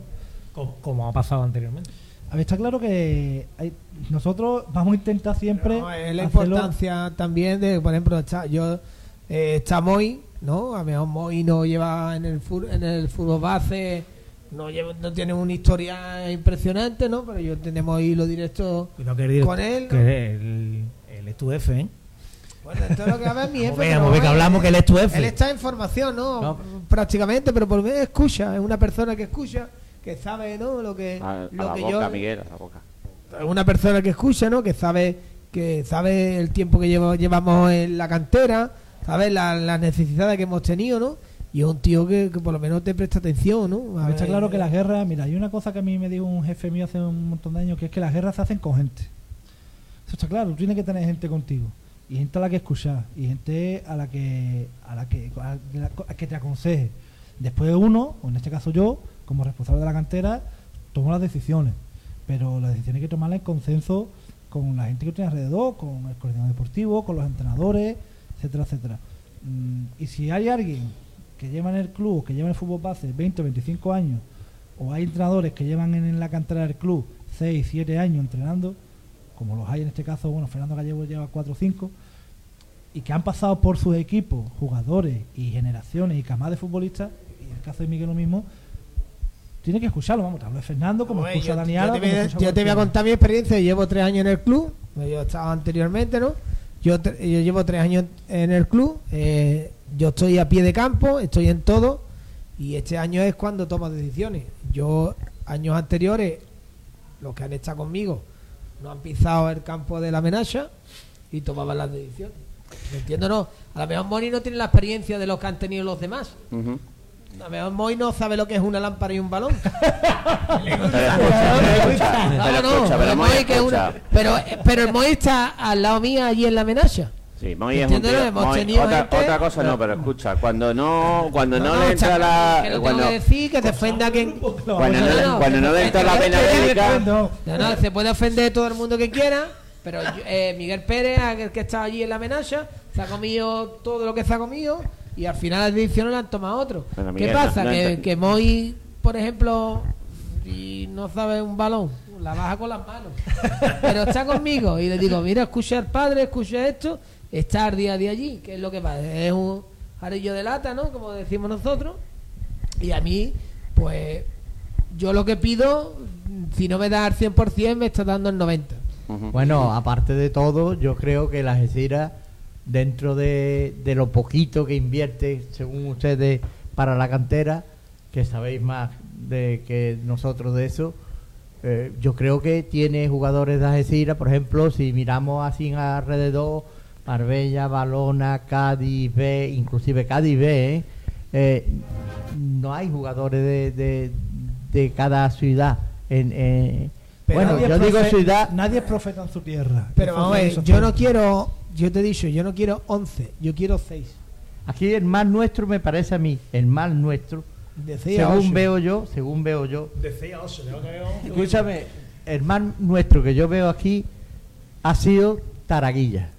Co- como, ha pasado anteriormente. A ver, está claro que hay- nosotros vamos a intentar siempre. No, es la hacerlo- importancia también de, por ejemplo, está, yo eh, está Moy, ¿no? A lo mejor Moy no lleva en el fur- en el fútbol base, no lleva, no tiene una historia impresionante, ¿no? Pero yo tenemos ahí lo directo con él. que el, él es tu F, ¿eh? Bueno, esto es lo que va a ver mi a ver que hablamos que él es tu F. Él está en formación, ¿no? No. Prácticamente, pero por lo menos escucha. Es una persona que escucha, que sabe, ¿no? Lo que, A, a lo la que boca, yo. Miguel, a la boca. una persona que escucha, ¿no? Que sabe que sabe el tiempo que llevo- llevamos en la cantera, sabe la- las necesidades que hemos tenido, ¿no? Y es un tío que, que por lo menos te presta atención, ¿no? A Está ver, claro que las guerras, mira, hay una cosa que a mí me dijo un jefe mío hace un montón de años, que es que las guerras se hacen con gente. Eso está claro, tú tienes que tener gente contigo. Y gente a la que escuchar, y gente a la que a la que, a la- que te aconseje. Después uno, o en este caso yo, como responsable de la cantera, tomo las decisiones. Pero las decisiones hay que tomarlas en consenso con la gente que tiene alrededor, con el coordinador deportivo, con los entrenadores, etcétera, etcétera. Mm, y si hay alguien que lleva en el club, que lleva en el fútbol base 20 o 25 años, o hay entrenadores que llevan en, la cantera del club 6, 7 años entrenando, como los hay en este caso, bueno, Fernando Gallego lleva 4 o 5, y que han pasado por sus equipos, jugadores y generaciones y camas de futbolistas, y en el caso de Miguel lo mismo, tiene que escucharlo, vamos, te hablo de Fernando, como Oye, escucha yo, a Dani yo te, voy a- escucha yo te voy a cualquiera. contar mi experiencia. Llevo tres años en el club. Yo estaba anteriormente, ¿no? Yo, yo llevo tres años en el club. eh, yo estoy a pie de campo, estoy en todo. Y este año es cuando tomo decisiones. Yo, años anteriores, los que han estado conmigo no han pisado el campo de la amenaza y tomaban las decisiones. ¿Me entiendo? No. A lo mejor Moni no tiene la experiencia de lo que han tenido los demás. Ujú. A lo mejor Moy no sabe lo que es una lámpara y un balón. Pero No, no, que el Moy está al lado mío allí en la amenaza. Sí, Moy es un tío- Moy- otra, gente- otra cosa no, pero escucha, cuando no, cuando no, le o entra la, que no cuando, que decir que defenda a quien cuando no, le- cuando no le entra la vena que- bélica, No, No, no, se puede ofender todo el mundo que quiera, pero eh, Miguel Pérez, aquel que estaba allí en la amenaza, se ha comido todo lo que se ha comido y al final las decisiones la han tomado otros. Bueno, ¿Qué pasa? no- no que, que Moy, por ejemplo, y no sabe un balón, la baja con las manos. Pero está conmigo y le digo, mira, escucha al padre, escucha esto, estar día a día allí, que es lo que pasa. Es un jarillo de lata, ¿no? Como decimos nosotros. Y a mí, pues, yo lo que pido, si no me da al 100%, me está dando el 90%. Ujú. Bueno, aparte de todo, yo creo que la Algeciras, dentro de, de lo poquito que invierte, según ustedes, para la cantera, que sabéis más de que nosotros de eso, eh, yo creo que tiene jugadores de Algeciras, por ejemplo, si miramos así alrededor, Marbella, Balona, Cádiz B, inclusive Cádiz B, ¿eh? Eh, no hay jugadores de, de, de cada ciudad. En, eh, Pero bueno, yo digo ciudad, Nadie es profeta en su tierra. Pero vamos a ver, yo no quiero, yo te he dicho, yo no quiero 11, yo quiero 6. Aquí el mal nuestro me parece a mí, el mal nuestro, De 6 a según 8. veo yo, según veo yo. De 6 a 8, tengo que ver. Escúchame, el mal nuestro que yo veo aquí ha sido Taraguilla.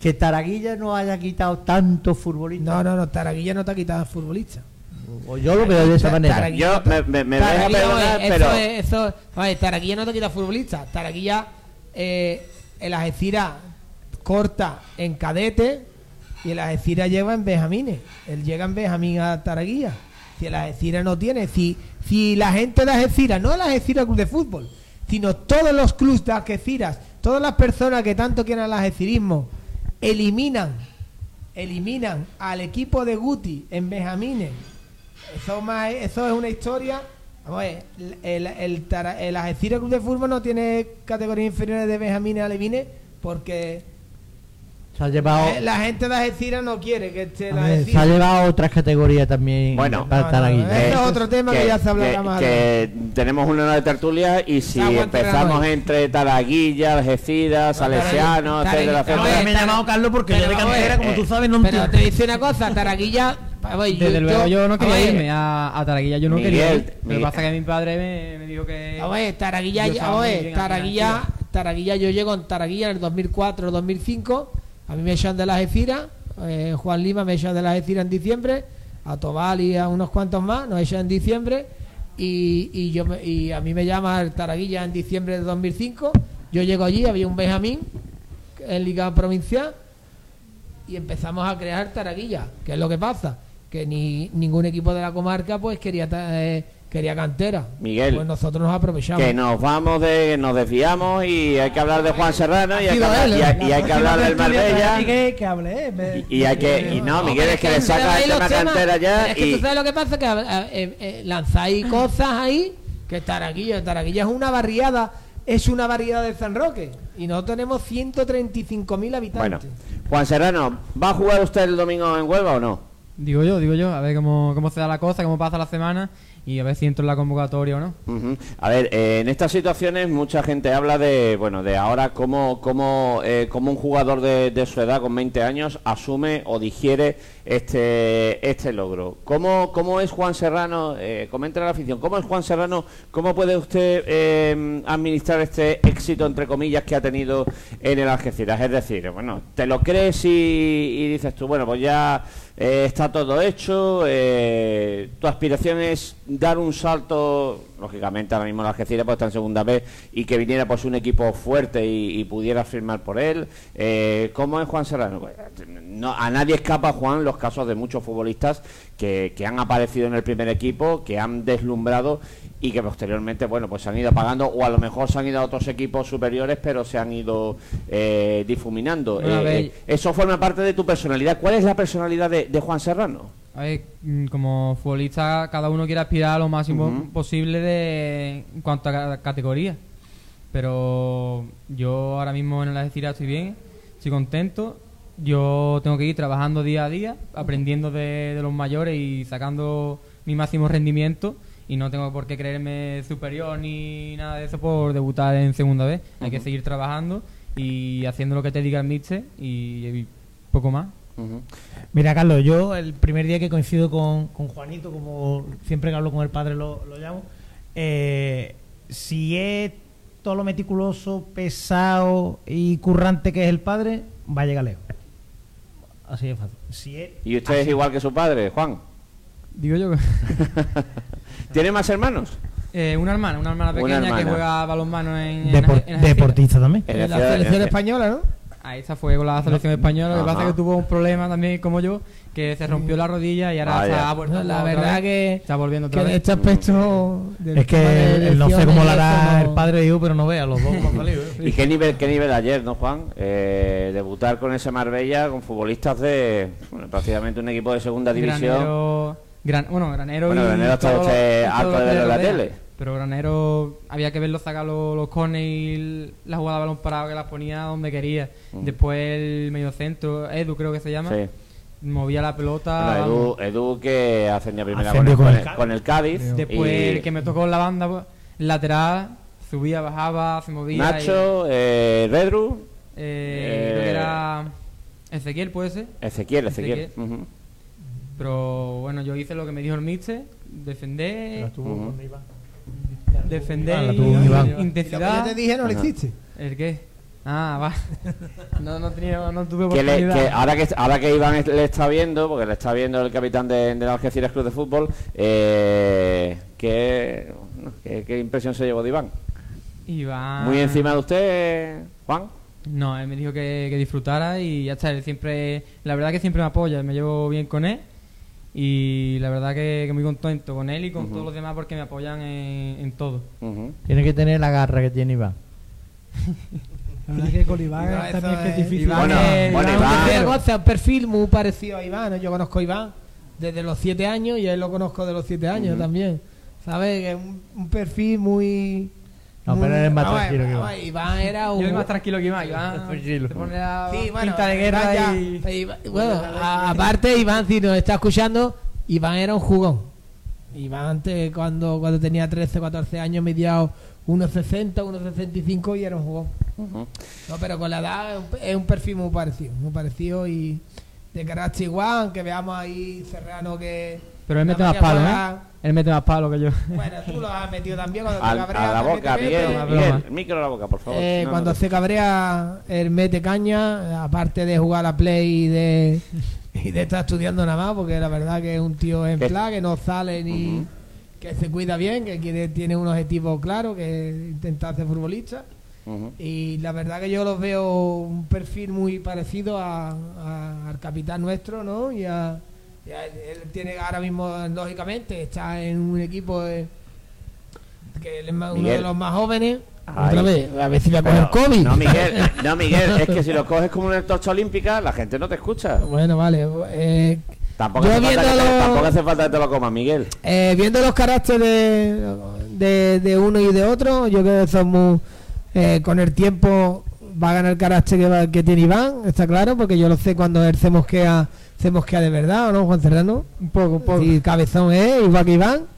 Que Taraguilla no haya quitado tantos futbolistas. No, no, no, Taraguilla no te ha quitado futbolista. O Yo lo veo de esa manera. Taraguilla- Yo me, me, me vais a Taraguilla, perdonar, oye, pero Eso es, eso, oye, Taraguilla no te quita futbolista. Taraguilla, eh, el Algeciras corta en cadete y el Algeciras lleva en Benjamines. Él llega en Benjamín a Taraguilla. Si el Algeciras no tiene, si, si la gente de Algeciras, no el Algeciras Club de Fútbol, sino todos los clubes de Algeciras, todas las personas que tanto quieren el algecirismo, eliminan, eliminan al equipo de Guti en Benjamines eso, más, eso es una historia. Vamos a ver, el, el, el, Club de Fútbol no tiene categorías inferiores de Benjamín a Levine porque Se ha llevado, eh, la gente de Algeciras no quiere que esté el A ver, se ha llevado otras categorías también Bueno. para No, no, Taraguilla. eh. Esto es otro tema que ya se hablará que- más que tenemos una hora de tertulia y si empezamos entre Taraguilla, Algeciras, Salesianos, etcétera, etcétera. me he llamado Carlos porque yo de cantera, como tú eh, sabes, no Pero entiendo. te dice una cosa, Taraguilla. vamos, yo- Desde luego yo no quería vamos a ver, irme a, a Taraguilla, yo no Miguel, quería ir. Lo que pasa es que mi padre me, me dijo que... Ver, Taraguilla, al Taraguilla, Taraguilla, yo llego en Taraguilla en el 2004 2005, a mí me echan de las Algeciras, eh, Juan Lima me echan de las Algeciras en diciembre, a Tobal y a unos cuantos más nos echan en diciembre y, y yo y a mí me llama el Taraguilla en diciembre de 2005, yo llego allí, había un Benjamín en Liga Provincial y empezamos a crear Taraguilla, ¿qué es lo que pasa? Que ni ningún equipo de la comarca pues quería eh, quería cantera. Miguel, Pues nosotros nos aprovechamos. Que nos vamos de, nos desviamos y hay que hablar de Juan Serrano y hay que hablar, él, y y hay que hablar del Marbella Miguel, que hable, eh, me- y, y hay que y no Miguel es que le saca el tema cantera ya Es que y tú sabes lo que pasa, que eh, eh, lanzáis cosas ahí, que Taraquilla, Taraquilla es una barriada, es una variedad de San Roque, y no tenemos 135.000 habitantes. bueno Juan Serrano ¿va a jugar usted el domingo en Huelva o no? Digo yo, digo yo, a ver cómo, cómo se da la cosa, cómo pasa la semana y a ver si entro en la convocatoria o no. A ver, eh, en estas situaciones mucha gente habla de, bueno, de ahora cómo, cómo, eh, cómo un jugador de, de su edad, con 20 años, asume o digiere este, este logro. ¿Cómo, cómo es Juan Serrano? Eh, comenta la afición, ¿cómo es Juan Serrano? ¿Cómo puede usted eh, administrar este éxito, entre comillas, que ha tenido en el Algeciras? Es decir, bueno, ¿te lo crees y dices tú, bueno, pues ya eh, está todo hecho, eh, tu aspiración es dar un salto, lógicamente ahora mismo el Algeciras pues está en segunda vez y que viniera pues un equipo fuerte y, y pudiera firmar por él. Eh, ¿Cómo es Juan Serrano? Pues, no, a nadie escapa, Juan, los casos de muchos futbolistas que, que han aparecido en el primer equipo, que han deslumbrado y que posteriormente, bueno, pues se han ido apagando o a lo mejor se han ido a otros equipos superiores, pero se han ido eh, difuminando. Eh, eh, eso forma parte de tu personalidad. ¿Cuál es la personalidad de, de Juan Serrano? A ver, mm, como futbolista cada uno quiere aspirar a lo máximo posible de, en cuanto a ca- categoría. Pero yo ahora mismo en la Algeciras estoy bien, estoy contento yo tengo que ir trabajando día a día, aprendiendo de, de los mayores y sacando mi máximo rendimiento y no tengo por qué creerme superior ni nada de eso por debutar en segunda vez. Hay que seguir trabajando y haciendo lo que te diga el míster y, y poco más. Mira, Carlos, yo el primer día que coincido con, con Juanito, como siempre que hablo con el padre lo, lo llamo, eh, si es todo lo meticuloso, pesado y currante que es el padre, va a llegar lejos. Así de fácil. Si es ¿Y usted es igual que su padre, Juan? Digo yo que... ¿Tiene más hermanos? Eh, una hermana, una hermana Una pequeña hermana. que juega balonmano en, depor- deportista también. En la la ciudad- selección española, ¿no? Ahí está, fue con la selección española. Lo que pasa es que tuvo un problema también, como yo, que se rompió la rodilla y ahora Vaya. se ha vuelto No, la otra verdad vez. que, Está volviendo que otra en vez. este aspecto... del Es que tema de él, él no sé cómo lo hará elecciones, el padre de Dios, pero no vea, los dos han salido. ¿eh? ¿Y qué nivel, qué nivel ayer, no, Juan? Eh, debutar con ese Marbella, con futbolistas de bueno, prácticamente un equipo de segunda división. Granero, gran, bueno, Granero Bueno, y Granero está todo lo- usted y harto de que verlo en la tele. Pero Granero había que verlo sacar los, los corners y la jugada de balón parado que las ponía donde quería. Mm. Después el mediocentro, Edu creo que se llama, Sí. movía la pelota. Bueno. Edu, Edu que ascendía primera con el, con, con el, el con el Cádiz. Después y el que me tocó en la banda pues, lateral, subía, bajaba, se movía. y- Nacho, eh, Redru, Eh, creo que era Ezequiel, puede ser. Ezequiel, Ezequiel. Ezequiel. Pero bueno, yo hice lo que me dijo el mister, defender, Ujú. defender Ah, la y- tuvo con Iván. Y lo que intensidad. yo te dije no lo hiciste. ¿El qué? Ah, va. No, no, tenía, no tuve Que le- oportunidad. que ahora que ahora que Iván es- le está viendo, porque le está viendo el capitán de, del Algeciras Club de Fútbol, eh, ¿qué, qué, qué impresión se llevó de Iván? Iván- Muy encima de usted, Juan. No, él me dijo que, que disfrutara y ya está. Él siempre, la verdad que siempre me apoya, me llevo bien con él y la verdad que, que muy contento con él y con todos los demás porque me apoyan en, en todo. Tiene que tener la garra que tiene Iván. La verdad que con Iván No, también que es es- difícil. Iván Bueno, es- bueno, Iván un perfil muy parecido a Iván. ¿no? Yo conozco a Iván desde los 7 años y a él lo conozco de los 7 años también. ¿Sabes? Que es un, un perfil muy. No, pero él es más vamos, tranquilo que Iván. Iván era un. Yo soy más tranquilo que Iván. Iván Tranquilo. se pone la Sí, bueno, pinta de guerra Iván y... ya- Iván- bueno, a- aparte, Iván, si nos está escuchando, Iván era un jugón. Iván antes, cuando, cuando tenía 13, 14 años, medía 1,60, 1,65 y era un jugón. Ujú. No, pero con la edad es un, es un perfil muy parecido, muy parecido y de carácter igual, aunque veamos ahí Serrano que... Pero él mete más juega- ¿eh? Él mete más palos que yo. Bueno, tú lo has metido también cuando te Al- cabreas. a la te boca, broma. el micro a la boca, por favor. Eh, No, cuando no, se cabrea, él mete caña, aparte de jugar a la play y de, y de estar estudiando nada más, porque la verdad que es un tío en Que- plan, que no sale ni... Que se cuida bien, que quiere, tiene un objetivo claro, que es intentar ser futbolista. Y la verdad que yo los veo un perfil muy parecido a- a- al capitán nuestro, ¿no? Y a, y a- él tiene ahora mismo, lógicamente, está en un equipo de- que él es uno Miguel. de los más jóvenes. Otra vez, a ver si coger COVID. No, Miguel, no, Miguel, es que si lo coges como una torcha olímpica, la gente no te escucha. Bueno, vale. eh, Tampoco, hace falta, que te, viéndolo- tampoco hace falta que te lo comas, Miguel. Eh, viendo los caracteres de, de, de uno y de otro, yo creo que son muy, eh, con el tiempo va a ganar el carácter que, va- que tiene Iván, está claro, porque yo lo sé cuando él se mosquea, se mosquea de verdad, ¿o no, Juan Serrano? Un poco, un poco. Y cabezón es, igual que Iván.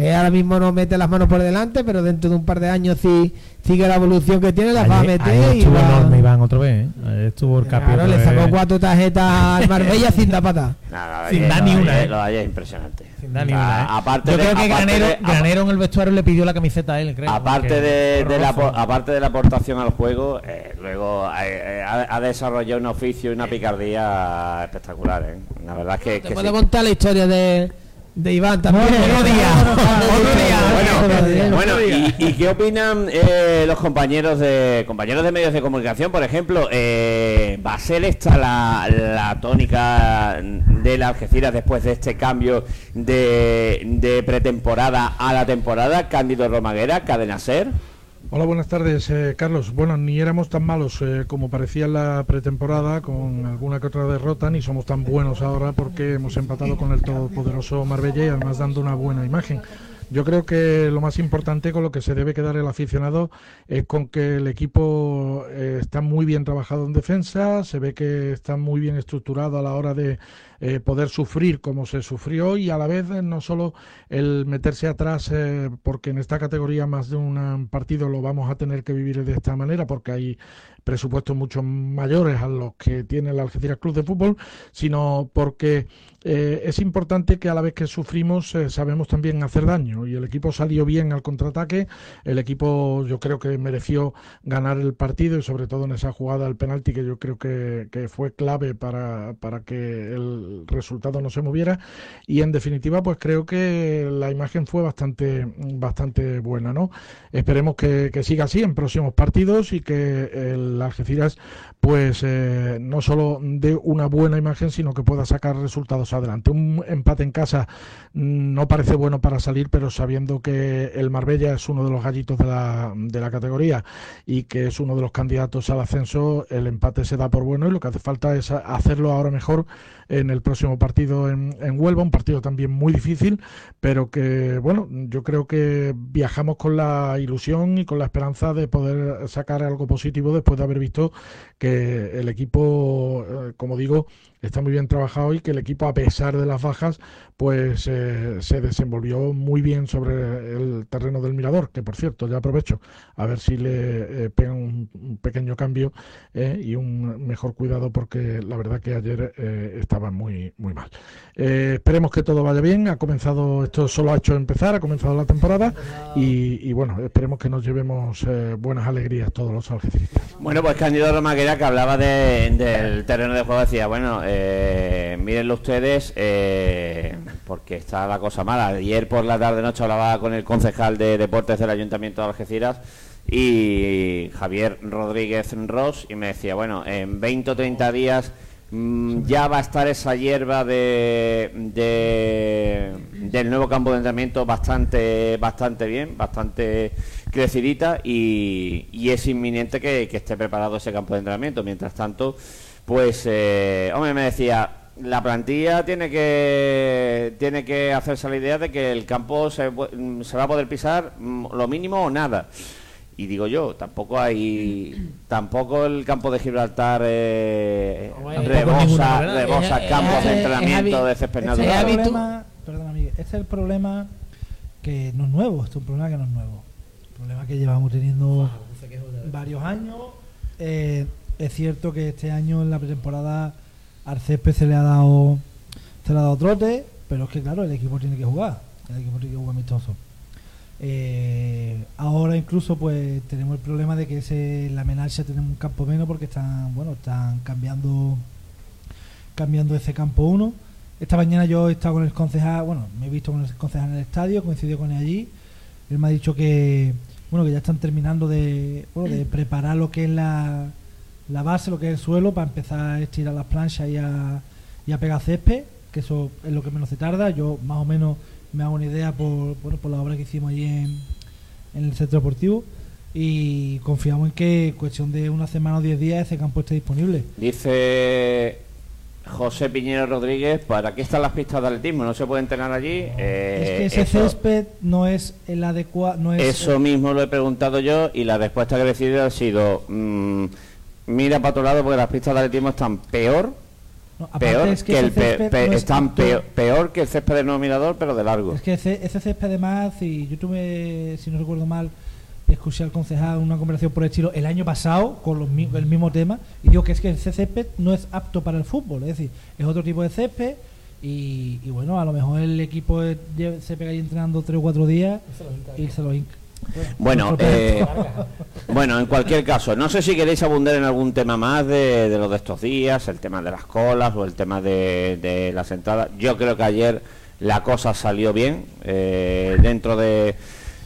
Eh, ahora mismo no mete las manos por delante, pero dentro de un par de años si sigue la evolución que tiene, las va a meter ayer y estuvo va- enorme Iván otra vez, ¿eh? Ayer estuvo el capítulo. Claro, le sacó cuatro tarjetas al Marbella sin dar. Nada, Sin dar ni una, ayer- ¿eh? Lo de ayer es impresionante. Sin dar ni una, ¿eh? Aparte Yo de, creo que aparte Granero, de- Granero en el vestuario le pidió la camiseta a él, creo. Aparte de, de la, aparte de la aportación al juego, eh, luego eh, eh, ha, ha desarrollado un oficio y una picardía espectacular. ¿eh? La verdad es que, Te que puedo sí. contar la historia de, de Iván también. Otro día, otro día. Bueno, bueno, ¿y, y qué opinan eh, los compañeros de compañeros de medios de comunicación? Por ejemplo, eh, ¿va a ser esta la, la tónica de la Algeciras después de este cambio de, de pretemporada a la temporada? Cándido Romaguera, Cadena Ser. Hola, buenas tardes, eh, Carlos. Bueno, ni éramos tan malos eh, como parecía en la pretemporada, con alguna que otra derrota, ni somos tan buenos ahora porque hemos empatado con el todopoderoso Marbella y además dando una buena imagen. Yo creo que lo más importante con lo que se debe quedar el aficionado es con que el equipo eh, está muy bien trabajado en defensa, se ve que está muy bien estructurado a la hora de eh, poder sufrir como se sufrió y a la vez eh, no solo el meterse atrás, eh, porque en esta categoría más de un partido lo vamos a tener que vivir de esta manera, porque hay presupuestos mucho mayores a los que tiene el Algeciras Club de Fútbol, sino porque eh, es importante que a la vez que sufrimos eh, sabemos también hacer daño. Y el equipo salió bien al contraataque, el equipo yo creo que mereció ganar el partido y sobre todo en esa jugada del penalti que yo creo que, que fue clave para, para que el resultado no se moviera y en definitiva pues creo que la imagen fue bastante bastante buena, ¿no? Esperemos que, que siga así en próximos partidos y que el Algeciras pues eh, no solo dé una buena imagen sino que pueda sacar resultados adelante. Un empate en casa mm, no parece bueno para salir, pero sabiendo que el Marbella es uno de los gallitos de la, de la categoría y que es uno de los candidatos al ascenso, el empate se da por bueno y lo que hace falta es hacerlo ahora mejor en el próximo partido en, en Huelva, un partido también muy difícil, pero que, bueno, yo creo que viajamos con la ilusión y con la esperanza de poder sacar algo positivo después de haber visto que el equipo, eh, como digo, está muy bien trabajado y que el equipo, a pesar de las bajas, pues eh, se desenvolvió muy bien sobre el terreno del Mirador, que por cierto, ya aprovecho a ver si le eh, pegan un, pequeño cambio eh, y un mejor cuidado porque la verdad que ayer eh, estaba muy, muy mal. Esperemos que todo vaya bien, ha comenzado, esto solo ha hecho empezar, ha comenzado la temporada y, y bueno, esperemos que nos llevemos buenas alegrías todos los algeciristas. Bueno, pues Cándido Romaguera, que hablaba de- del terreno de juego, decía, bueno, eh, mírenlo ustedes, eh, porque está la cosa mala. Ayer por la tarde-noche hablaba con el concejal de deportes del Ayuntamiento de Algeciras y Javier Rodríguez Ross y me decía, bueno, en 20 o 30 días mm, ya va a estar esa hierba de, de- del nuevo campo de entrenamiento bastante bastante bien, bastante crecidita y, y es inminente que esté preparado ese campo de entrenamiento. Mientras tanto, pues, eh, hombre, me decía, la plantilla tiene que tiene que hacerse la idea de que el campo se, pu- se va a poder pisar mm, lo mínimo o nada. Y digo yo, tampoco hay, tampoco el campo de Gibraltar eh, rebosa, ninguna, rebosa Es- es- campos de entrenamiento es de césped es- natural. este es el problema que no es nuevo, este es un problema que no es nuevo. Un problema que llevamos teniendo varios años. Eh, es cierto que este año en la pretemporada al césped se le ha dado se le ha dado trote, pero es que claro, el equipo tiene que jugar, el equipo tiene que jugar amistoso. Eh, ahora incluso pues tenemos el problema de que ese, la Menalcha tenemos un campo menos porque están bueno están cambiando cambiando ese campo 1 esta mañana yo he estado con el concejal bueno me he visto con el concejal en el estadio coincidido con él allí él me ha dicho que bueno que ya están terminando de bueno de preparar lo que es la, la base lo que es el suelo para empezar a estirar las planchas y a, y a pegar césped que eso es lo que menos se tarda yo más o menos me hago una idea por, bueno, por la obra que hicimos allí en, en el centro deportivo y confiamos en que en cuestión de una semana o diez días ese campo esté disponible. Dice José Piñero Rodríguez, ¿para qué están las pistas de atletismo? ¿No se puede entrenar allí? Eh, es que ese eso, césped no es el adecuado, no es eso mismo lo he preguntado yo y la respuesta que he recibido ha sido, mm, mira para otro lado porque las pistas de atletismo están peor, no, peor es que, el pe- césped pe- no es están peor, peor que el césped del nuevo mirador, pero de largo. Es que ese, ese césped además, y yo tuve, si no recuerdo mal, escuché al concejal una conversación por el estilo el año pasado con los, mi- el mismo tema y digo que es que ese césped no es apto para el fútbol, es decir, es otro tipo de césped y, y bueno, a lo mejor el equipo se pega ahí entrenando tres o cuatro días y se lo hinca. Bueno, eh, bueno, en cualquier caso, no sé si queréis abundar en algún tema más de, de los de estos días, el tema de las colas o el tema de, de las entradas. Yo creo que ayer la cosa salió bien eh, dentro de,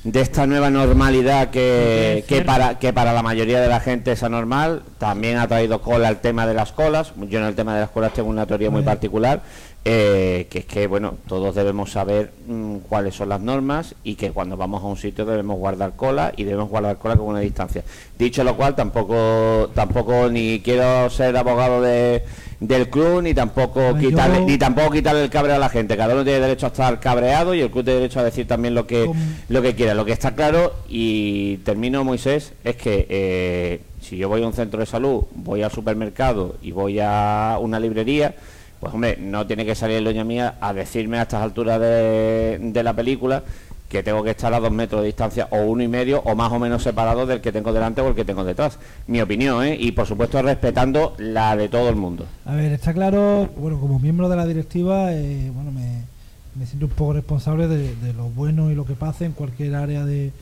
de esta nueva normalidad que, que para que para la mayoría de la gente es anormal. También ha traído cola el tema de las colas. Yo en el tema de las colas tengo una teoría muy particular eh, que es que bueno todos debemos saber mm, cuáles son las normas y que cuando vamos a un sitio debemos guardar cola y debemos guardar cola con una distancia. Dicho lo cual tampoco tampoco ni quiero ser abogado de del club ni tampoco quitarle yo- ni tampoco quitarle el cabreo a la gente. Cada uno tiene derecho a estar cabreado y el club tiene derecho a decir también lo que lo que quiera. Lo que está claro y termino Moisés es que eh, si yo voy a un centro de salud voy al supermercado y voy a una librería pues hombre no tiene que salir doña mía a decirme a estas alturas de, la película que tengo que estar a dos metros de distancia o uno y medio o más o menos separado del que tengo delante o el que tengo detrás. Mi opinión, ¿eh? Y por supuesto respetando la de todo el mundo. A ver, está claro, bueno, como miembro de la directiva, eh, bueno, me, siento un poco responsable de, lo bueno y lo que pase en cualquier área de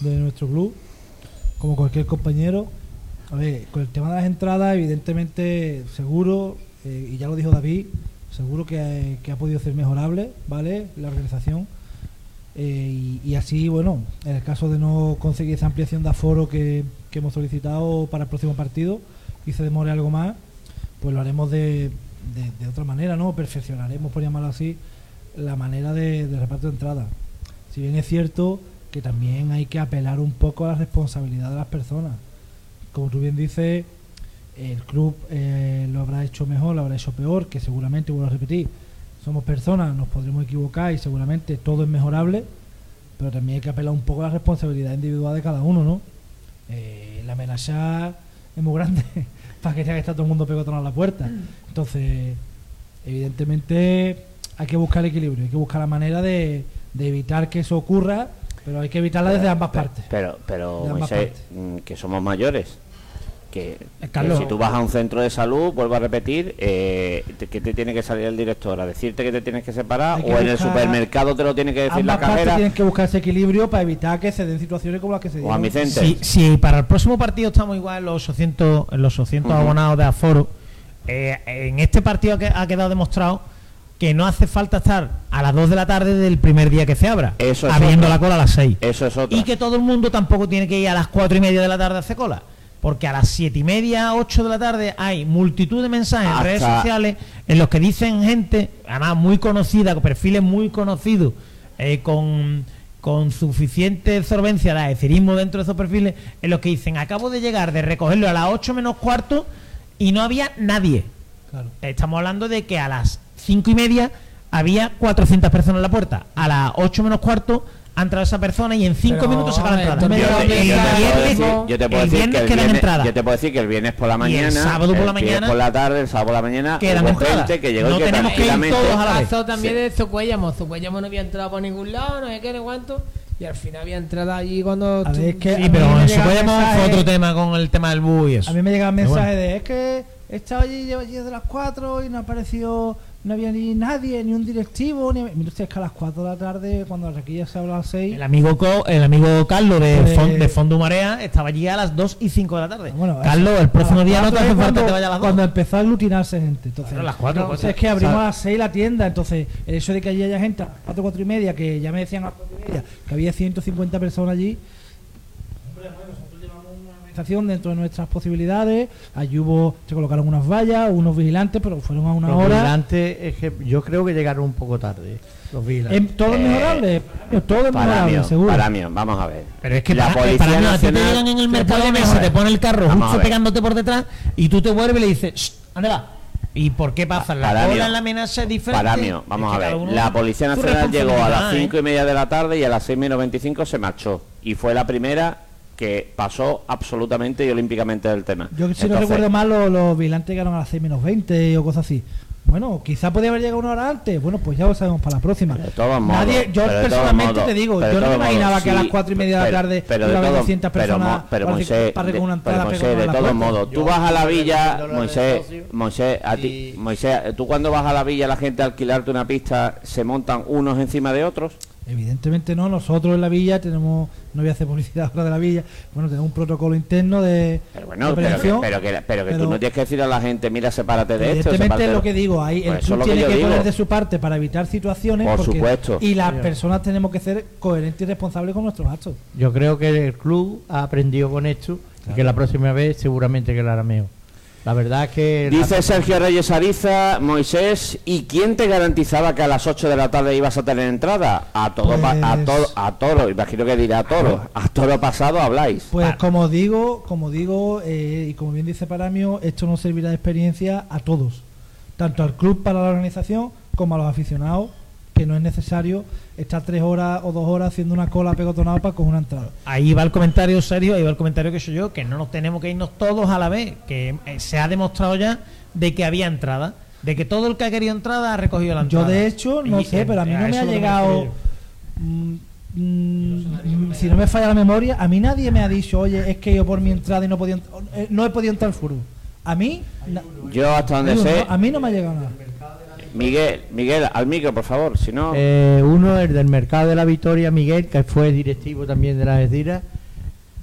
nuestro club, como cualquier compañero. A ver, con el tema de las entradas, evidentemente, seguro, eh, y ya lo dijo David, seguro que, que ha podido ser mejorable, ¿vale? La organización. Eh, y, así, bueno, en el caso de no conseguir esa ampliación de aforo que, que hemos solicitado para el próximo partido y se demore algo más, pues lo haremos de, de- otra manera, ¿no? Perfeccionaremos, por llamarlo así, la manera de, de reparto de entradas. Si bien es cierto que también hay que apelar un poco a la responsabilidad de las personas. Como tú bien dices, el club eh, lo habrá hecho mejor, lo habrá hecho peor, que seguramente, vuelvo a repetir, somos personas, nos podremos equivocar y seguramente todo es mejorable, pero también hay que apelar un poco a la responsabilidad individual de cada uno, ¿no? Eh, la amenaza es muy grande para que tenga que estar todo el mundo pegado a la puerta. Entonces, evidentemente hay que buscar el equilibrio, hay que buscar la manera de, de evitar que eso ocurra, pero hay que evitarla desde ambas partes. Pero, pero ambas Moisés, partes. mm, que somos mayores. Que, que Carlos. si tú vas a un centro de salud, vuelvo a repetir, eh, que te tiene que salir el director a decirte que te tienes que separar que o en el supermercado te lo tiene que decir Ambas la partes cajera tienen que buscar ese equilibrio para evitar que se den situaciones como las que se o dieron. a Vicente. Si, si para el próximo partido estamos igual en los 800, en los 800 Ujú. abonados de aforo, eh, en este partido que ha quedado demostrado que no hace falta estar a las 2 de la tarde del primer día que se abra, Eso es abriendo otra. la cola a las 6. Eso es otra. Y que todo el mundo tampoco tiene que ir a las 4 y media de la tarde a hacer cola. Porque a las 7 y media, 8 de la tarde hay multitud de mensajes en redes sociales en los que dicen gente, además muy conocida, con perfiles muy conocidos, eh, con, con suficiente solvencia de adhesirismo dentro de esos perfiles, en los que dicen, acabo de llegar de recogerlo a las 8 menos cuarto y no había nadie. Claro. Estamos hablando de que a las 5 y media había 400 personas en la puerta. A las 8 menos cuarto ha entrado esa persona y en 5 Pero, minutos saca la entrada. Yo te, puedo viernes- decir, yo te puedo el decir viernes que el viernes, entradas. yo te puedo decir que el viernes por la Y el mañana, sábado por la mañana por la tarde, el sábado por la mañana, quedan entradas. que llegó No que tenemos que ir todos a la vez. caso también Sí. de Zocuellamo. Zocuellamo no había entrado por ningún lado, no sé qué, no sé cuánto. Y al final había entrado allí cuando. A ver, es que Sí, pero llegan Supremo fue otro tema con el tema del bus y eso. A mí me llegan Pero mensajes bueno. de es que he estado allí, llevo allí desde las 4 y no apareció, no había ni nadie, ni un directivo, ni... Mira usted, es que a las 4 de la tarde, cuando la requilla se habla a las 6... El amigo Co- el amigo Carlos de, Pues- Fon- de Fondo Marea estaba allí a las 2 y 5 de la tarde. Bueno, Carlos, el próximo día no te 4 hace falta cuando, que te vaya a las 2. Cuando empezó a aglutinarse gente. Entonces, Claro, a las cuatro, no, pues, es que abrimos sea- a las 6 la tienda. Entonces, el hecho de que allí haya gente a las 4, 4 y media, que ya me decían a las 4 y media, que había 150 personas allí. Dentro de nuestras posibilidades. Allí hubo, se colocaron unas vallas, unos vigilantes, pero fueron a una Los hora. vigilantes, es que yo creo que llegaron un poco tarde. Los vigilantes. Em, todo es Eh, mejorable, todo es mejorable, seguro. para mí, vamos a ver. Pero es que la para, Policía para mí, a ti te llegan en el mercado de Mesa, te pone el carro Vamos justo pegándote por detrás y tú te vuelves y le dices, "Shh, ¿dónde va? ¿Y por qué pasa? La Para mí, cola en la amenaza es diferente. Para mí, Es vamos que a ver. La Policía Nacional llegó a las responsabilidad, ¿eh? 5 y media de la tarde y a las 6 menos 25 se marchó. Y fue la primera que pasó absolutamente y olímpicamente del tema. Yo si no recuerdo mal, los, los vigilantes llegaron a las 6 menos 20 o cosas así. Bueno, quizá podía haber llegado una hora antes. Bueno, pues ya lo sabemos para la próxima. De todos modos, Nadie, yo pero de todos personalmente modos, te digo, pero yo no me imaginaba modos, que a las 4 y media de la pero- tarde pero iba a de haber todo- 200 pero personas pero para, Moisés, para de- una pero entrada Moisés, de todos modos, tú Yo vas a la villa, Moisés, Moisés, a ti, Moisés, tú cuando vas a la villa, la gente a alquilarte una pista, se montan unos encima de otros. Evidentemente no, nosotros en la villa tenemos, no voy a hacer publicidad ahora de la villa, bueno, tenemos un protocolo interno de, Pero de bueno, pero que, pero que, pero que tú pero- no tienes que decir a la gente, mira, sepárate de esto. Evidentemente es lo que digo, ahí Pues el eso club que tiene que, digo. poner de su parte para evitar situaciones Por porque- supuesto. y las personas tenemos que ser coherentes y responsables con nuestros actos. Yo creo que el club ha aprendido con esto y que la próxima vez seguramente que lo hará mejor. La verdad es que... la- Dice Sergio Reyes Ariza, Moisés, ¿y quién te garantizaba que a las 8 de la tarde ibas a tener entrada? A todo, a Pues- todo, a toro, imagino que dirá a toro, a toro pasado habláis. Pues como digo, como digo, eh, y como bien dice Paramio, esto nos servirá de experiencia a todos. tanto al club para la organización como a los aficionados, que no es necesario estar tres horas o dos horas haciendo una cola pegotonada para con una entrada. Ahí va el comentario serio, ahí va el comentario que soy yo, que no nos tenemos que irnos todos a la vez, que eh, se ha demostrado ya de que había entrada, de que todo el que ha querido entrada ha recogido la Yo entrada. de hecho, no Y, sé, eh, pero a mí a no me ha me llegado... mm, mm, si no me falla la memoria, a mí nadie me ha dicho, oye, es que yo por mi entrada y no, podía, eh, no he podido entrar al foro. A mí, Yo hasta donde sé, a mí no me ha llegado nada. Miguel, Miguel, al micro, por favor, si no... Eh, uno, el del Mercado de la Victoria, Miguel, que fue directivo también de las Algeciras,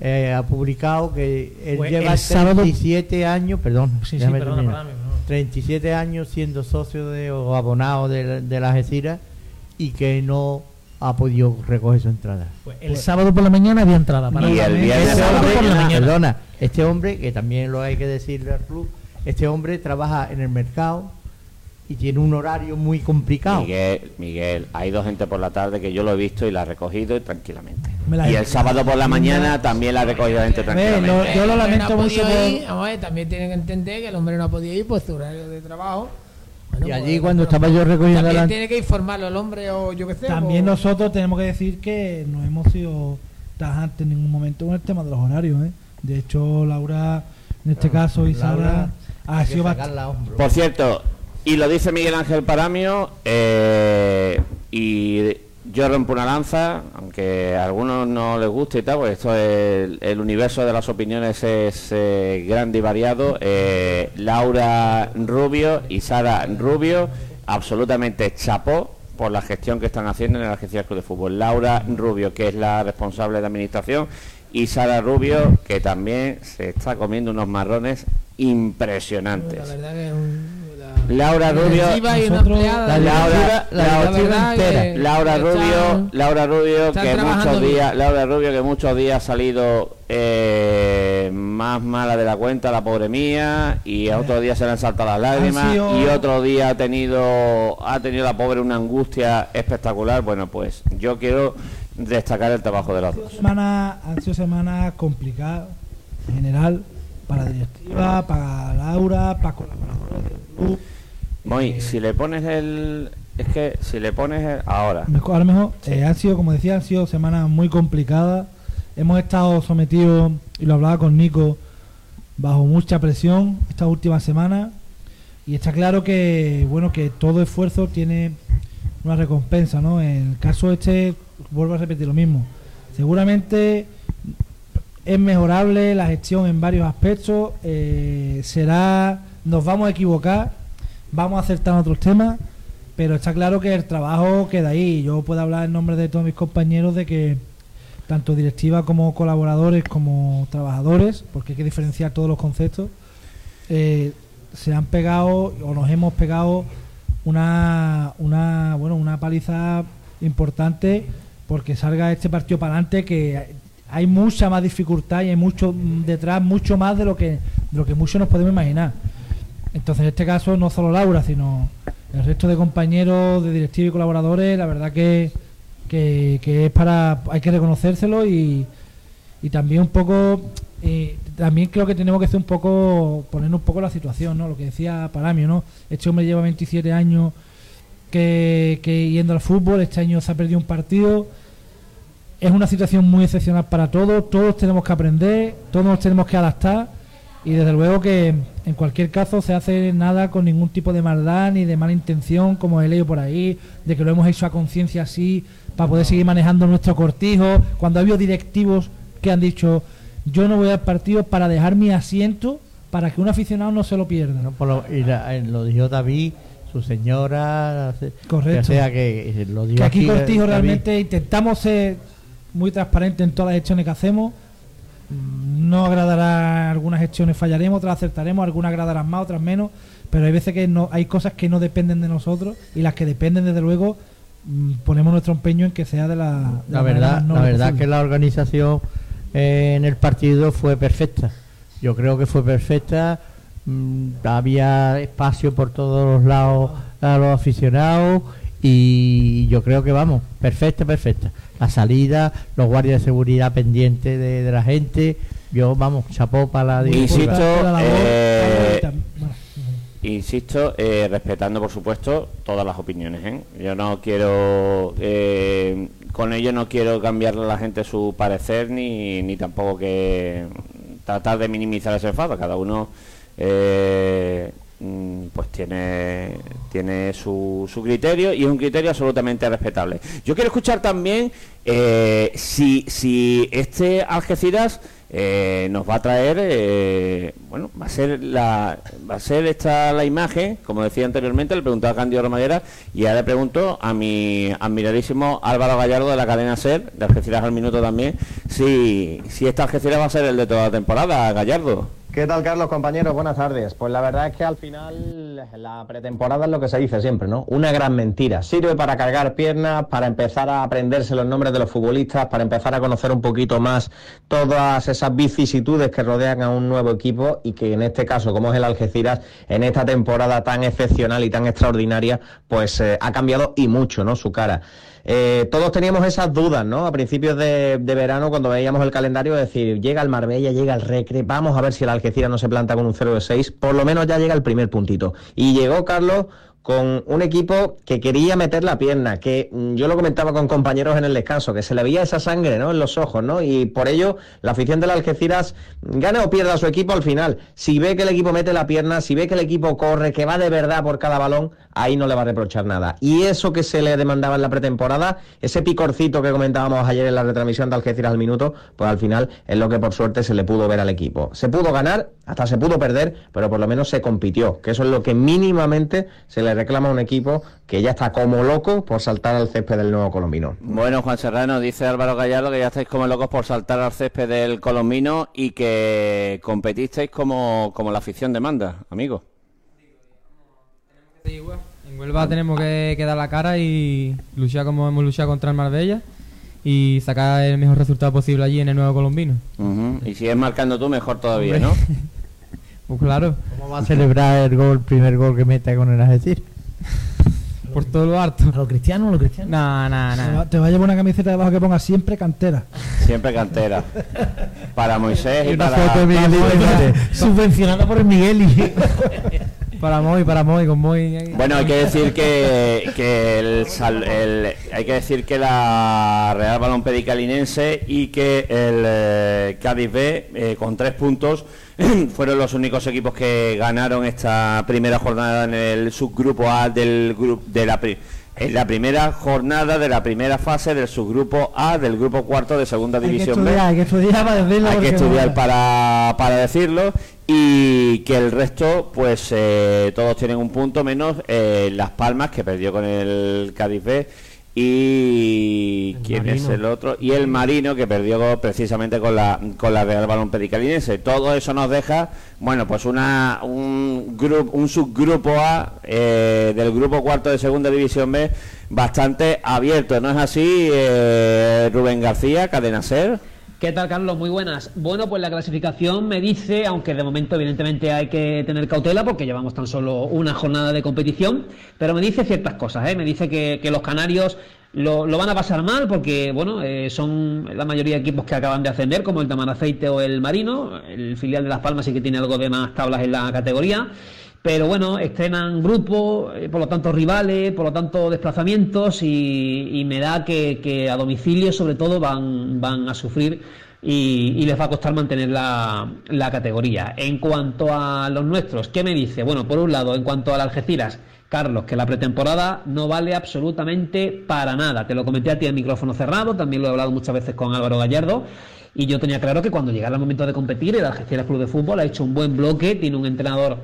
eh, ha publicado que él Pues lleva el sábado- 37 años, perdón, Sí, sí, déjame perdona, terminar. perdona, perdona. 37 años siendo socio de, o abonado de, de las Algeciras y que no ha podido recoger su entrada. Pues el sábado por la mañana había entrada. Para Y el viernes el por la sábado por la hombre, mañana. perdona, este hombre, que también lo hay que decirle al club, este hombre trabaja en el mercado y tiene un horario muy complicado. Miguel, Miguel, ha ido gente por la tarde que yo lo he visto y la ha recogido y tranquilamente. Me la Y el sábado por la mañana también la ha recogido gente Ve, tranquilamente. lo- yo lo lamento no mucho por- ir, ver, también tienen que entender que el hombre no ha podido ir por su horario de trabajo. Bueno, Y pues, allí cuando estaba yo recogiendo También la... tiene que informarlo el hombre o yo qué sé. También o- nosotros tenemos que decir que no hemos sido tajantes en ningún momento con el tema de los horarios. ¿eh? De hecho, Laura, en este caso, y Laura, Sara, ha hay sido bastante... Por cierto, y lo dice Miguel Ángel Paramio, eh, y yo rompo una lanza, aunque a algunos no les guste y tal, pues esto es el, universo de las opiniones es eh, grande y variado. Eh, Laura Rubio y Sara Rubio, absolutamente chapó por la gestión que están haciendo en el Algeciras Club de Fútbol. Laura Rubio, que es la responsable de administración, y Sara Rubio, que también se está comiendo unos marrones impresionantes. La Laura la Rubio, Laura, la Laura, Rubio, Laura Rubio que muchos bien. días, Laura Rubio que muchos días ha salido eh, más mala de la cuenta, la pobre mía, y a otro día se le han saltado las lágrimas, sido- y otro día ha tenido, ha tenido la pobre una angustia espectacular. Bueno, pues yo quiero destacar el trabajo de los dos. Semana, han sido semanas complicadas en general para la directiva, para Laura, para colaboradores del club. Moy, si le pones el, es que si le pones el, ahora, ahora mejor, eh, han sido, como decía, han sido semanas muy complicadas. Hemos estado sometidos, y lo hablaba con Nico, bajo mucha presión estas últimas semanas. Y está claro que, bueno, que todo esfuerzo tiene una recompensa, ¿no? En el caso este, vuelvo a repetir lo mismo. Seguramente es mejorable la gestión en varios aspectos. eh, será, nos vamos a equivocar, vamos a acertar otros temas, pero está claro que el trabajo queda ahí. Yo puedo hablar en nombre de todos mis compañeros de que tanto directiva como colaboradores como trabajadores, porque hay que diferenciar todos los conceptos, eh, se han pegado o nos hemos pegado una, una bueno una paliza importante porque salga este partido para adelante que hay mucha más dificultad y hay mucho detrás mucho más de lo que de lo que muchos nos podemos imaginar entonces en este caso no solo Laura sino el resto de compañeros de directiva y colaboradores la verdad que, que, es para hay que reconocérselo y, y también un poco eh, también creo que tenemos que hacer un poco poner un poco la situación no lo que decía Paramio no este hombre lleva 27 años que, que yendo al fútbol este año se ha perdido un partido. Es una situación muy excepcional para todos todos tenemos que aprender todos tenemos que adaptar y desde luego que en cualquier caso se hace nada con ningún tipo de maldad ni de mala intención como he leído por ahí de que lo hemos hecho a conciencia así para poder seguir manejando nuestro cortijo cuando ha habido directivos que han dicho yo no voy al partido para dejar mi asiento para que un aficionado no se lo pierda No, lo, y la- eh, lo dijo David, su señora. se- Correcto. O sea que eh, lo dijo que aquí eh, Cortijo David. realmente intentamos ser muy transparentes en todas las gestiones que hacemos no agradará algunas gestiones fallaremos otras acertaremos algunas agradarán más otras menos pero hay veces que no hay cosas que no dependen de nosotros y las que dependen desde luego mm, ponemos nuestro empeño en que sea de la, de La verdad, más la verdad posible. que la organización eh, en el partido fue perfecta. Yo creo que fue perfecta. mm, había espacio por todos los lados a los aficionados y yo creo que vamos, perfecta, perfecta. La salida, los guardias de seguridad pendientes de, de la gente. Yo, vamos, chapó para la Insisto, eh, insisto, eh, respetando por supuesto todas las opiniones. ¿eh? Yo no quiero, eh, con ello no quiero cambiarle a la gente su parecer ni, ni tampoco que tratar de minimizar ese enfado. Cada uno eh, mm, pues tiene tiene su, su criterio y es un criterio absolutamente respetable. Yo quiero escuchar también si, si este Algeciras eh, nos va a traer, eh, bueno, va a ser la va a ser esta la imagen, como decía anteriormente, le preguntaba a Candido Romaguera y ahora le pregunto a mi admiradísimo Álvaro Gallardo de la cadena SER, de Algeciras al Minuto también, si, si esta Algeciras va a ser el de toda la temporada, Gallardo. ¿Qué tal, Carlos, compañeros? Buenas tardes. Pues la verdad es que al final la pretemporada es lo que se dice siempre, ¿no? Una gran mentira. Sirve para cargar piernas, para empezar a aprenderse los nombres de los futbolistas, para empezar a conocer un poquito más todas esas vicisitudes que rodean a un nuevo equipo y que en este caso, como es el Algeciras, en esta temporada tan excepcional y tan extraordinaria, pues eh, ha cambiado y mucho, ¿no? Su cara. Eh, todos teníamos esas dudas, ¿no? A principios de, de verano, cuando veíamos el calendario, decir, llega el Marbella, llega el Recre, vamos a ver si el Algeciras no se planta con un 0 de 6, por lo menos ya llega el primer puntito. Y llegó Carlos con un equipo que quería meter la pierna, que mm, yo lo comentaba con compañeros en el descanso, que se le veía esa sangre ¿no? en los ojos, ¿no? Y por ello la afición del Algeciras gane o pierda a su equipo al final. Si ve que el equipo mete la pierna, si ve que el equipo corre, que va de verdad por cada balón, ahí no le va a reprochar nada. Y eso que se le demandaba en la pretemporada, ese picorcito que comentábamos ayer en la retransmisión de Algeciras al minuto, pues al final es lo que por suerte se le pudo ver al equipo. Se pudo ganar, hasta se pudo perder, pero por lo menos se compitió, que eso es lo que mínimamente se le reclama a un equipo que ya está como loco por saltar al césped del nuevo colombino. Bueno, Juan Serrano, dice Álvaro Gallardo que ya estáis como locos por saltar al césped del colombino y que competisteis como, como la afición demanda, amigo. En Huelva tenemos que, que dar la cara y luchar como hemos luchado contra el Marbella y sacar el mejor resultado posible allí en el nuevo colombino. Y si es marcando tú, mejor todavía, ¿no? Pues claro, ¿Cómo va a celebrar el gol, primer gol que mete con el Algeciras? por todo lo harto. ¿A lo cristiano o lo cristiano? No, no, Te no. va- Te va a llevar una camiseta debajo que ponga siempre cantera. Siempre cantera. Para Moisés y, Y una para... foto de. Subvencionada por el Migueli. Para Moy, para Moy, con Moy. Bueno, hay que decir que, que el, sal- el- hay que decir que la Real Balompédica Linense y que el eh, Cádiz B eh, con tres puntos fueron los únicos equipos que ganaron esta primera jornada en el subgrupo A del grupo de la en la primera jornada de la primera fase del subgrupo A del grupo cuarto de segunda hay que división B hay que estudiar para decirlo. hay que porque estudiar no- para, para decirlo y que el resto pues eh, todos tienen un punto menos eh, Las Palmas que perdió con el Cádiz B y El quién es Marino. el otro y el Marino que perdió precisamente con la con la Real Balón Pedicalinense todo eso nos deja bueno pues una un grupo un subgrupo A eh, del grupo cuarto de segunda división B bastante abierto no es así eh, Rubén García Cadena Ser ¿Qué tal, Carlos? Muy buenas. Bueno, pues la clasificación me dice, aunque de momento evidentemente hay que tener cautela porque llevamos tan solo una jornada de competición, pero me dice ciertas cosas, ¿eh? Me dice que, los canarios lo, lo van a pasar mal porque, bueno, eh, son la mayoría de equipos que acaban de ascender, como el Tamaraceite o el Marino. El filial de Las Palmas sí que tiene algo de más tablas en la categoría. Pero bueno, estrenan grupos, eh, por lo tanto rivales, por lo tanto desplazamientos y, me da que, a domicilio sobre todo van, van a sufrir y, y les va a costar mantener la, la categoría. En cuanto a los nuestros, ¿qué me dice? Bueno, por un lado, en cuanto al Algeciras, Carlos, que la pretemporada no vale absolutamente para nada. Te lo comenté a ti en micrófono cerrado, también lo he hablado muchas veces con Álvaro Gallardo. Y yo tenía claro que cuando llegara el momento de competir, el Algeciras Club de Fútbol ha hecho un buen bloque, tiene un entrenador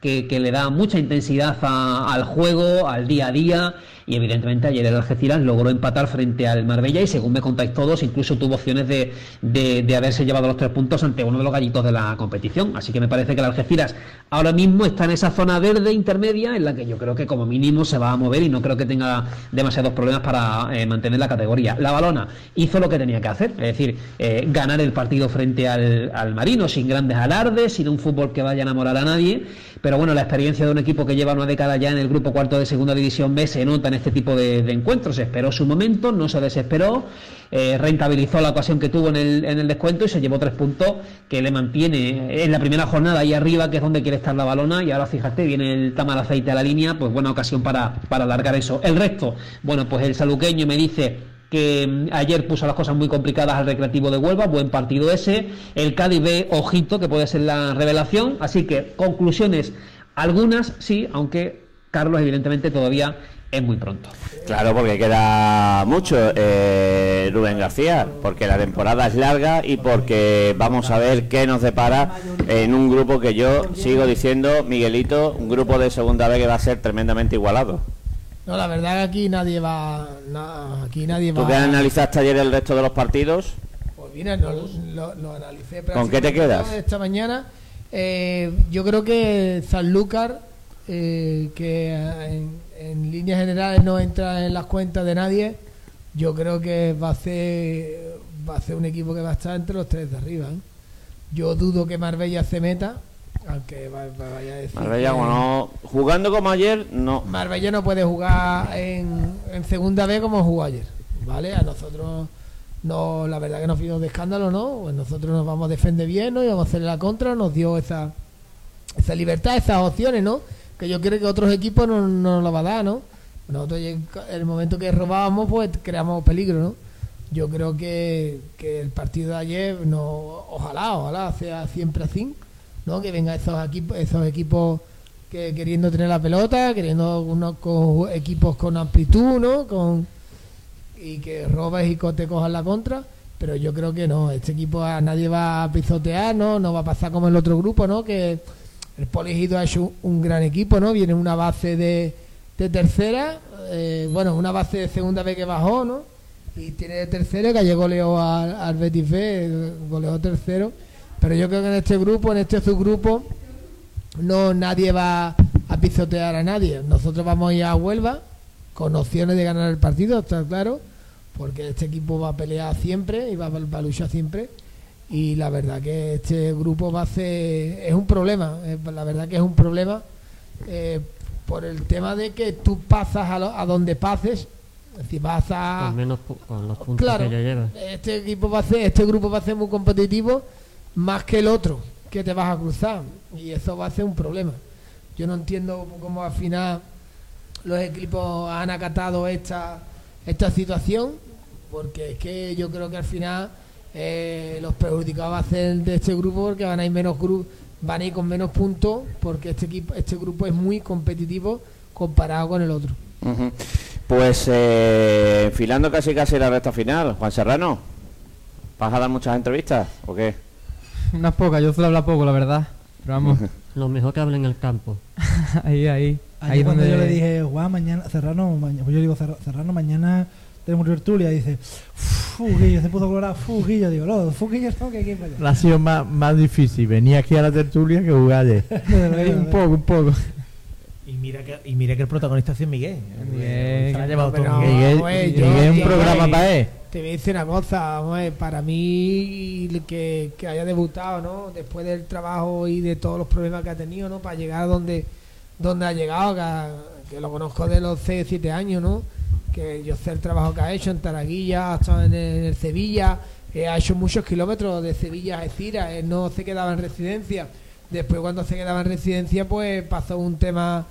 que, que le da mucha intensidad a- al juego, al día a día. Y evidentemente ayer el Algeciras logró empatar frente al Marbella y según me contáis todos, incluso tuvo opciones de, de- de haberse llevado los tres puntos ante uno de los gallitos de la competición. Así que me parece que el Algeciras ahora mismo está en esa zona verde intermedia en la que yo creo que como mínimo se va a mover y no creo que tenga demasiados problemas para eh, mantener la categoría. La balona hizo lo que tenía que hacer, es decir, eh, ganar el partido frente al, al Marino sin grandes alardes, sin un fútbol que vaya a enamorar a nadie. Pero bueno, la experiencia de un equipo que lleva una década ya en el grupo cuarto de segunda división B se nota en este tipo de, de encuentros. Esperó su momento, no se desesperó, eh, rentabilizó la ocasión que tuvo en el, en el descuento y se llevó tres puntos que le mantiene en la primera jornada ahí arriba, que es donde quiere estar la balona. Y ahora fíjate, viene el Tamar Aceite a la línea, pues buena ocasión para, alargar eso. El resto, bueno, pues el saluqueño me dice que mm, ayer puso las cosas muy complicadas al Recreativo de Huelva, buen partido ese, el Cádiz ve ojito que puede ser la revelación, así que conclusiones algunas sí, aunque Carlos evidentemente todavía es muy pronto. Claro, porque queda mucho, eh, Rubén García, porque la temporada es larga y porque vamos a ver qué nos depara en un grupo que yo sigo diciendo, Miguelito, un grupo de segunda vez que va a ser tremendamente igualado. No, la verdad que aquí nadie va. na- aquí nadie va. ¿Tú que analizaste ayer el resto de los partidos? Pues mira, no, lo, lo analicé. ¿Con qué te quedas? Esta mañana. Eh, yo creo que Sanlúcar, eh, que en, en líneas generales no entra en las cuentas de nadie, yo creo que va a ser va a ser un equipo que va a estar entre los tres de arriba. ¿eh? Yo dudo que Marbella se meta, aunque va- va- vaya a decir. Marbella, que- bueno, jugando como ayer, no. Marbella no puede jugar en, en segunda B como jugó ayer, ¿vale? A nosotros, no, la verdad que nos vimos de escándalo, ¿no? Pues nosotros nos vamos a defender bien, ¿no? Y vamos a hacer la contra, nos dio esa, esa libertad, esas opciones, ¿no? Que yo creo que otros equipos no, no nos lo va a dar, ¿no? Nosotros en el momento que robábamos, pues creamos peligro, ¿no? Yo creo que, que el partido de ayer, no, ojalá, ojalá sea siempre así, ¿no? Que vengan esos equipos, esos equipos que queriendo tener la pelota, queriendo unos con equipos con amplitud, ¿no? Con y que robes y te cojas la contra, pero yo creo que no, este equipo a nadie va a pisotear, ¿no? No va a pasar como el otro grupo, ¿no? Que el Poligido ha un gran equipo, ¿no? Viene una base de, tercera, eh, bueno, una base de segunda vez que bajó, ¿no? Y tiene de tercera, que ayer goleó al, al Betis B, goleó tercero. Pero yo creo que en este grupo, en este subgrupo, no nadie va a pisotear a nadie. Nosotros vamos a ir a Huelva con opciones de ganar el partido, está claro, porque este equipo va a pelear siempre y va a luchar siempre. Y la verdad que este grupo va a ser. Es un problema, eh, la verdad que es un problema eh, por el tema de que tú pasas a, lo- a donde pases, es decir, vas a. Con, menos pu- con los puntos Claro, que ya lleva. este equipo va a ser, este grupo va a ser muy competitivo más que el otro que te vas a cruzar y eso va a ser un problema. Yo no entiendo cómo al final los equipos han acatado esta esta situación porque es que yo creo que al final eh, los perjudicados va a ser de este grupo porque van a ir menos gru- van a ir con menos puntos porque este equipo este grupo es muy competitivo comparado con el otro. Pues eh, enfilando casi casi la recta final, Juan Serrano, ¿vas a dar muchas entrevistas o qué? Unas pocas, yo suelo hablar poco, la verdad. Pero vamos, Lo mejor que hable en el campo. ahí, ahí. Ayer ahí cuando donde... yo le dije, Juan, mañana, Serrano, mañana, pues yo digo, "Serra- Serrano, mañana tertulia, y dice, Fuguillo, se puso colorado, Fuguillo, digo, no, Fuguillo no, que hay que ir para allá. Ha sido más, más difícil venir aquí a la tertulia que jugar ayer. un poco, un poco. Y mira que, y mira que el protagonista es Miguel. Miguel. Se ha llevado Miguel, a yo- Miguel es un programa para él. Te voy a decir una cosa, a para mí que, que haya debutado, ¿no? Después del trabajo y de todos los problemas que ha tenido, ¿no? Para llegar donde, donde ha llegado, que, ha- que lo conozco de los 6 7 años, ¿no? Que yo sé el trabajo que ha hecho en Taraguilla, ha estado en el, en el Sevilla, eh, ha hecho muchos kilómetros de Sevilla a Algeciras, él no se quedaba en residencia. Después cuando se quedaba en residencia, pues pasó un tema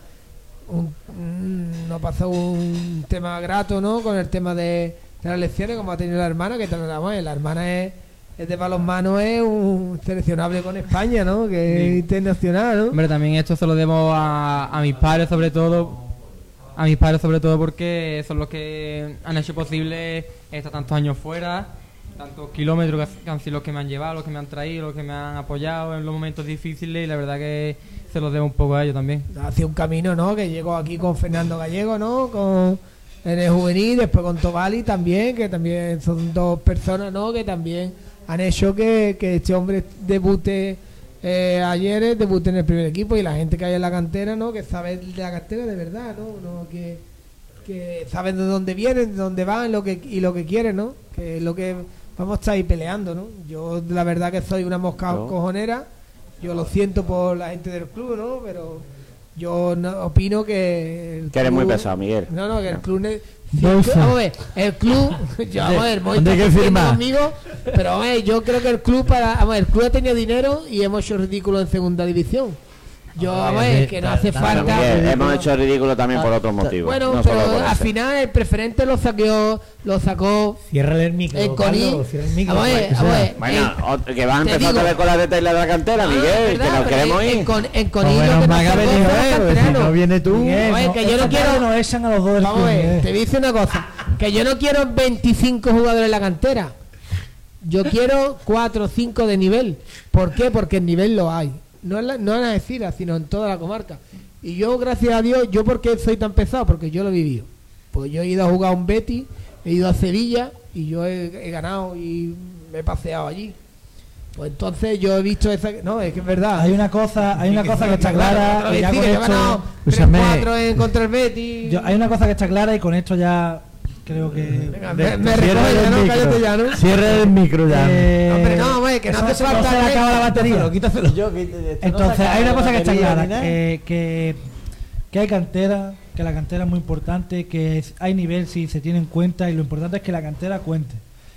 un, mm, no pasó un tema grato, ¿no? Con el tema de, de las lecciones, como ha tenido la hermana, que tal vamos, la hermana es, es de balonmano, es un seleccionable con España, ¿no? Que es internacional, ¿no? Hombre, también esto se lo debo a, a mis padres sobre todo. A mis padres sobre todo porque son los que han hecho posible estar tantos años fuera, tantos kilómetros que, han sido los que me han llevado, los que me han traído, los que me han apoyado en los momentos difíciles y la verdad que se los debo un poco a ellos también. Hace un camino, ¿no? Que llegó aquí con Fernando Gallego, ¿no? Con en el juvenil, después con Tobali también, que también son dos personas, ¿no? Que también han hecho que, que este hombre debute eh, ayer, debute en el primer equipo y la gente que hay en la cantera, ¿no? Que sabe de la cantera de verdad, ¿no? No que, que saben de dónde vienen, de dónde van lo que, y lo que quieren, ¿no? Que es lo que vamos a estar ahí peleando, ¿no? Yo la verdad que soy una mosca cojonera, yo lo siento por la gente del club, ¿no? Pero yo no, opino que... el Que eres muy pesado, Miguel. No, no, que el club... Vamos a ver, el club... yo, vamos a ver, Moy ¿Dónde hay está que discutiendo firmar? conmigo, pero vamos a ver, yo creo que el club para... Vamos a ver, el club ha tenido dinero y hemos hecho ridículo en segunda división. Yo, vamos a ver, que no hace falta... Miguel, hemos hecho ridículo también por otros motivos. Bueno, no pero al ese. final el preferente lo sacó, lo sacó el micro. Coní. Cierra el micro. Vamos a ver, vamos a ver. Bueno, en- ot- que vas a empezar otra vez con la de la cantera, Ah, Miguel, verdad, que nos queremos ir. En, Coní Pues lo que nos el porque si canterano. no viene tú. No, que yo no quiero- nos echan a los dos Vamos a ver, te decir una cosa. Que yo no quiero 25 jugadores en la cantera. Yo quiero 4 o 5 de nivel. ¿Por qué? Porque el nivel lo hay. No en, la, no en Algeciras, sino en toda la comarca. Y yo, gracias a Dios, ¿yo por qué soy tan pesado? Porque yo lo he vivido. Pues yo he ido a jugar a un Betty, he ido a Sevilla y yo he, he ganado y me he paseado allí. Pues entonces yo he visto esa... No, es que es verdad. Hay una cosa, hay una cosa que está Claro, clara otra y vez ya sí, con que yo he ganado esto, Escúchame. 3-4 en contra el Betty. yo- hay una cosa que está clara y con esto ya creo que Venga, me, me Cierra el ¿no? micro. Cállate ya, ¿no? Cierra el micro ya. Eh, Hombre, no, hombre, que no hace se- falta se le el acaba la batería. Quítaselo. Yo, no se Entonces, hay una cosa que está clara, nada. que, que, que hay cantera, que la cantera es muy importante, que es- hay nivel si se tiene en cuenta y lo importante es que la cantera cuente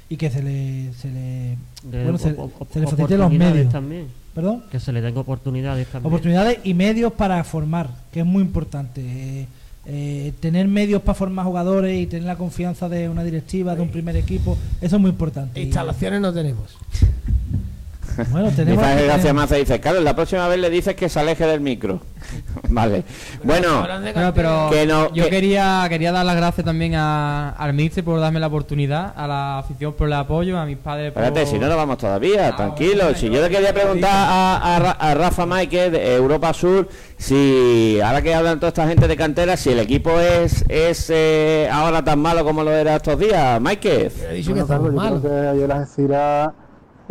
y que se le, se le, De bueno, se, op- se le faciliten los medios. también. ¿Perdón? Que se le den oportunidades también. Oportunidades y medios para formar, que es muy importante. Eh, eh, tener medios para formar jugadores y tener la confianza de una directiva, de un primer equipo, eso es muy importante. Instalaciones no tenemos. bueno, tenemos, Dice Gracia tenemos- Maza dice, Carlos, la próxima vez le dices que se aleje del micro. vale. Bueno, pero Que no- yo que- quería quería dar las gracias también a, al Mister por darme la oportunidad, a la afición por el apoyo, a mis padres por... espérate, si no nos vamos todavía, Ah, tranquilo. bueno, Si yo yo le quería preguntar a, a Ra- a Rafa Mike de Europa Sur, si ahora que hablan toda esta gente de cantera, si el equipo es, es eh, ahora tan malo como lo era estos días, Mike. He dicho Bueno, que Carlos, estamos yo malos. creo que ayer las Algeciras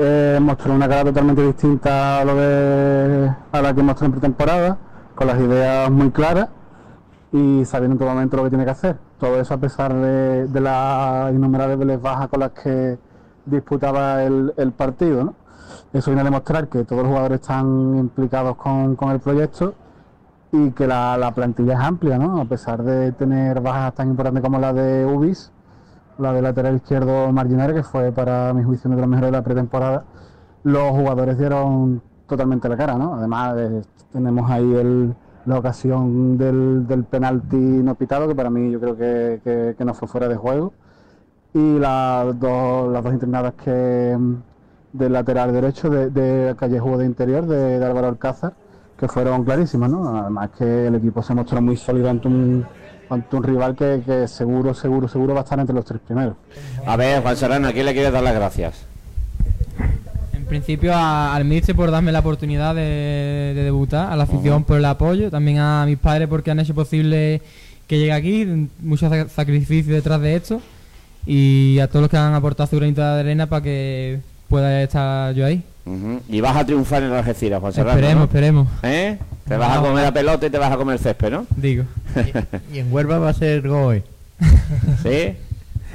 eh, mostró una cara totalmente distinta a lo de la que mostró en pretemporada, con las ideas muy claras y sabiendo en todo momento lo que tiene que hacer. Todo eso a pesar de, las innumerables bajas con las que disputaba el, partido. ¿no? Eso viene a demostrar que todos los jugadores están implicados con, el proyecto y que la, la plantilla es amplia, ¿no? a pesar de tener bajas tan importantes como la de Ubis la de lateral izquierdo Marginera, que fue para mi juicio uno de los mejores de la pretemporada, los jugadores dieron totalmente la cara, ¿no? Además, tenemos ahí el- la ocasión del, del penalti no pitado, que para mí yo creo que, que- no fue fuera de juego, y las dos, las dos internadas que del lateral derecho de, de de interior, de, de Álvaro Alcázar, que fueron clarísimas, ¿no? Además que el equipo se mostró muy sólido ante un, ante un rival que, que seguro, seguro, seguro va a estar entre los tres primeros. A ver, Juan Serrano, ¿a quién le quieres dar las gracias? En principio a- al Mister por darme la oportunidad de, de debutar, a la afición por el apoyo, también a mis padres porque han hecho posible que llegue aquí, mucho sac- sacrificio detrás de esto, y a todos los que han aportado su granito de arena para que pueda estar yo ahí. Y vas a triunfar en Algeciras, Juan Serrano. esperemos, ¿no? esperemos, ¿Eh? Te vas a comer la pelota y te vas a comer el césped, ¿no? digo. Y en Huelva va a ser gol. ¿Sí?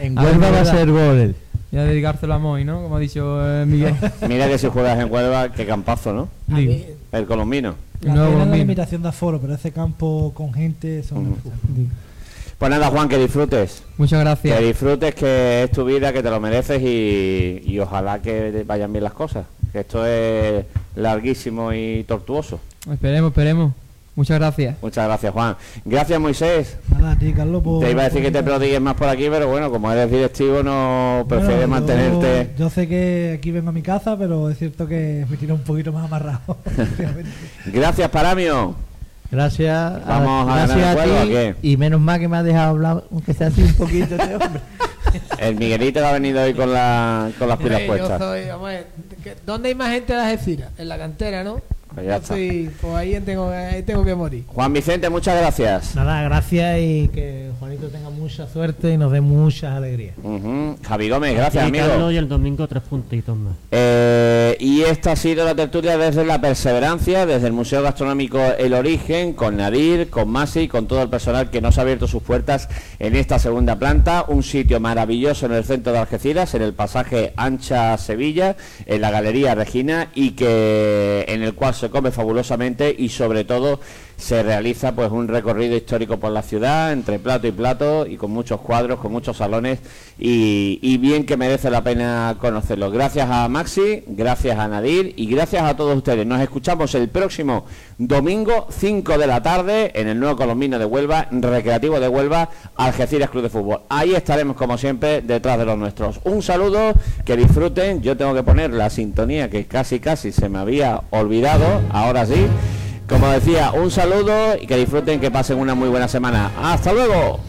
En A ver, Huelva va a ser gol. Y a dedicárselo a Moy, ¿no? Como ha dicho eh, Miguel. Mira que si juegas en Huelva, qué campazo, ¿no? Digo. El colombino. La No, es la limitación de aforo, pero ese campo con gente son. Pues nada, Juan, que disfrutes. Muchas Que gracias. disfrutes, que es tu vida, que te lo mereces y, y ojalá que vayan bien las cosas. Que esto es larguísimo y tortuoso. Esperemos, esperemos. Muchas gracias. Muchas gracias, Juan. Gracias, Moisés. Nada, a ti, Carlos, por- Te iba a decir que te prodigues más por aquí, pero bueno, como eres directivo, no prefieres Bueno, mantenerte. Yo, sé que aquí vengo a mi casa, pero es cierto que me tiro un poquito más amarrado. Gracias, Paramio. Gracias, a- Vamos a gracias ganar el a juego, ti. ¿o qué? Y menos mal que me has dejado hablar, aunque sea así un poquito este hombre. El Miguelito ha venido hoy con, la, con las pilas puestas. soy- vamos a ver, ¿qué- ¿Dónde hay más gente de Algeciras? En la cantera, ¿no? Pues ya soy- pues ahí tengo, ahí tengo que morir. Juan Vicente, muchas gracias. Nada, gracias y que Juanito tenga mucha suerte y nos dé muchas alegrías. Javi Gómez, gracias, Y amigo. Carlos, y el domingo tres puntitos más. Eh, y esta ha sido la tertulia desde la perseverancia, desde el Museo Gastronómico El Origen, con Nadir, con Masi y con todo el personal que nos ha abierto sus puertas en esta segunda planta. Un sitio maravilloso en el centro de Algeciras, en el pasaje Ancha Sevilla, en la Galería Regina, y que en el cual se come fabulosamente y sobre todo se realiza pues un recorrido histórico por la ciudad entre plato y plato y con muchos cuadros, con muchos salones y, y bien que merece la pena conocerlo. Gracias a Maxi, gracias a Nadir y gracias a todos ustedes. Nos escuchamos el próximo domingo 5 de la tarde en el nuevo Colombino de Huelva, Recreativo de Huelva, Algeciras Club de Fútbol. Ahí estaremos como siempre detrás de los nuestros. Un saludo, que disfruten. Yo tengo que poner la sintonía que casi casi se me había olvidado, ahora sí. Como decía, un saludo y que disfruten, que pasen una muy buena semana. ¡Hasta luego!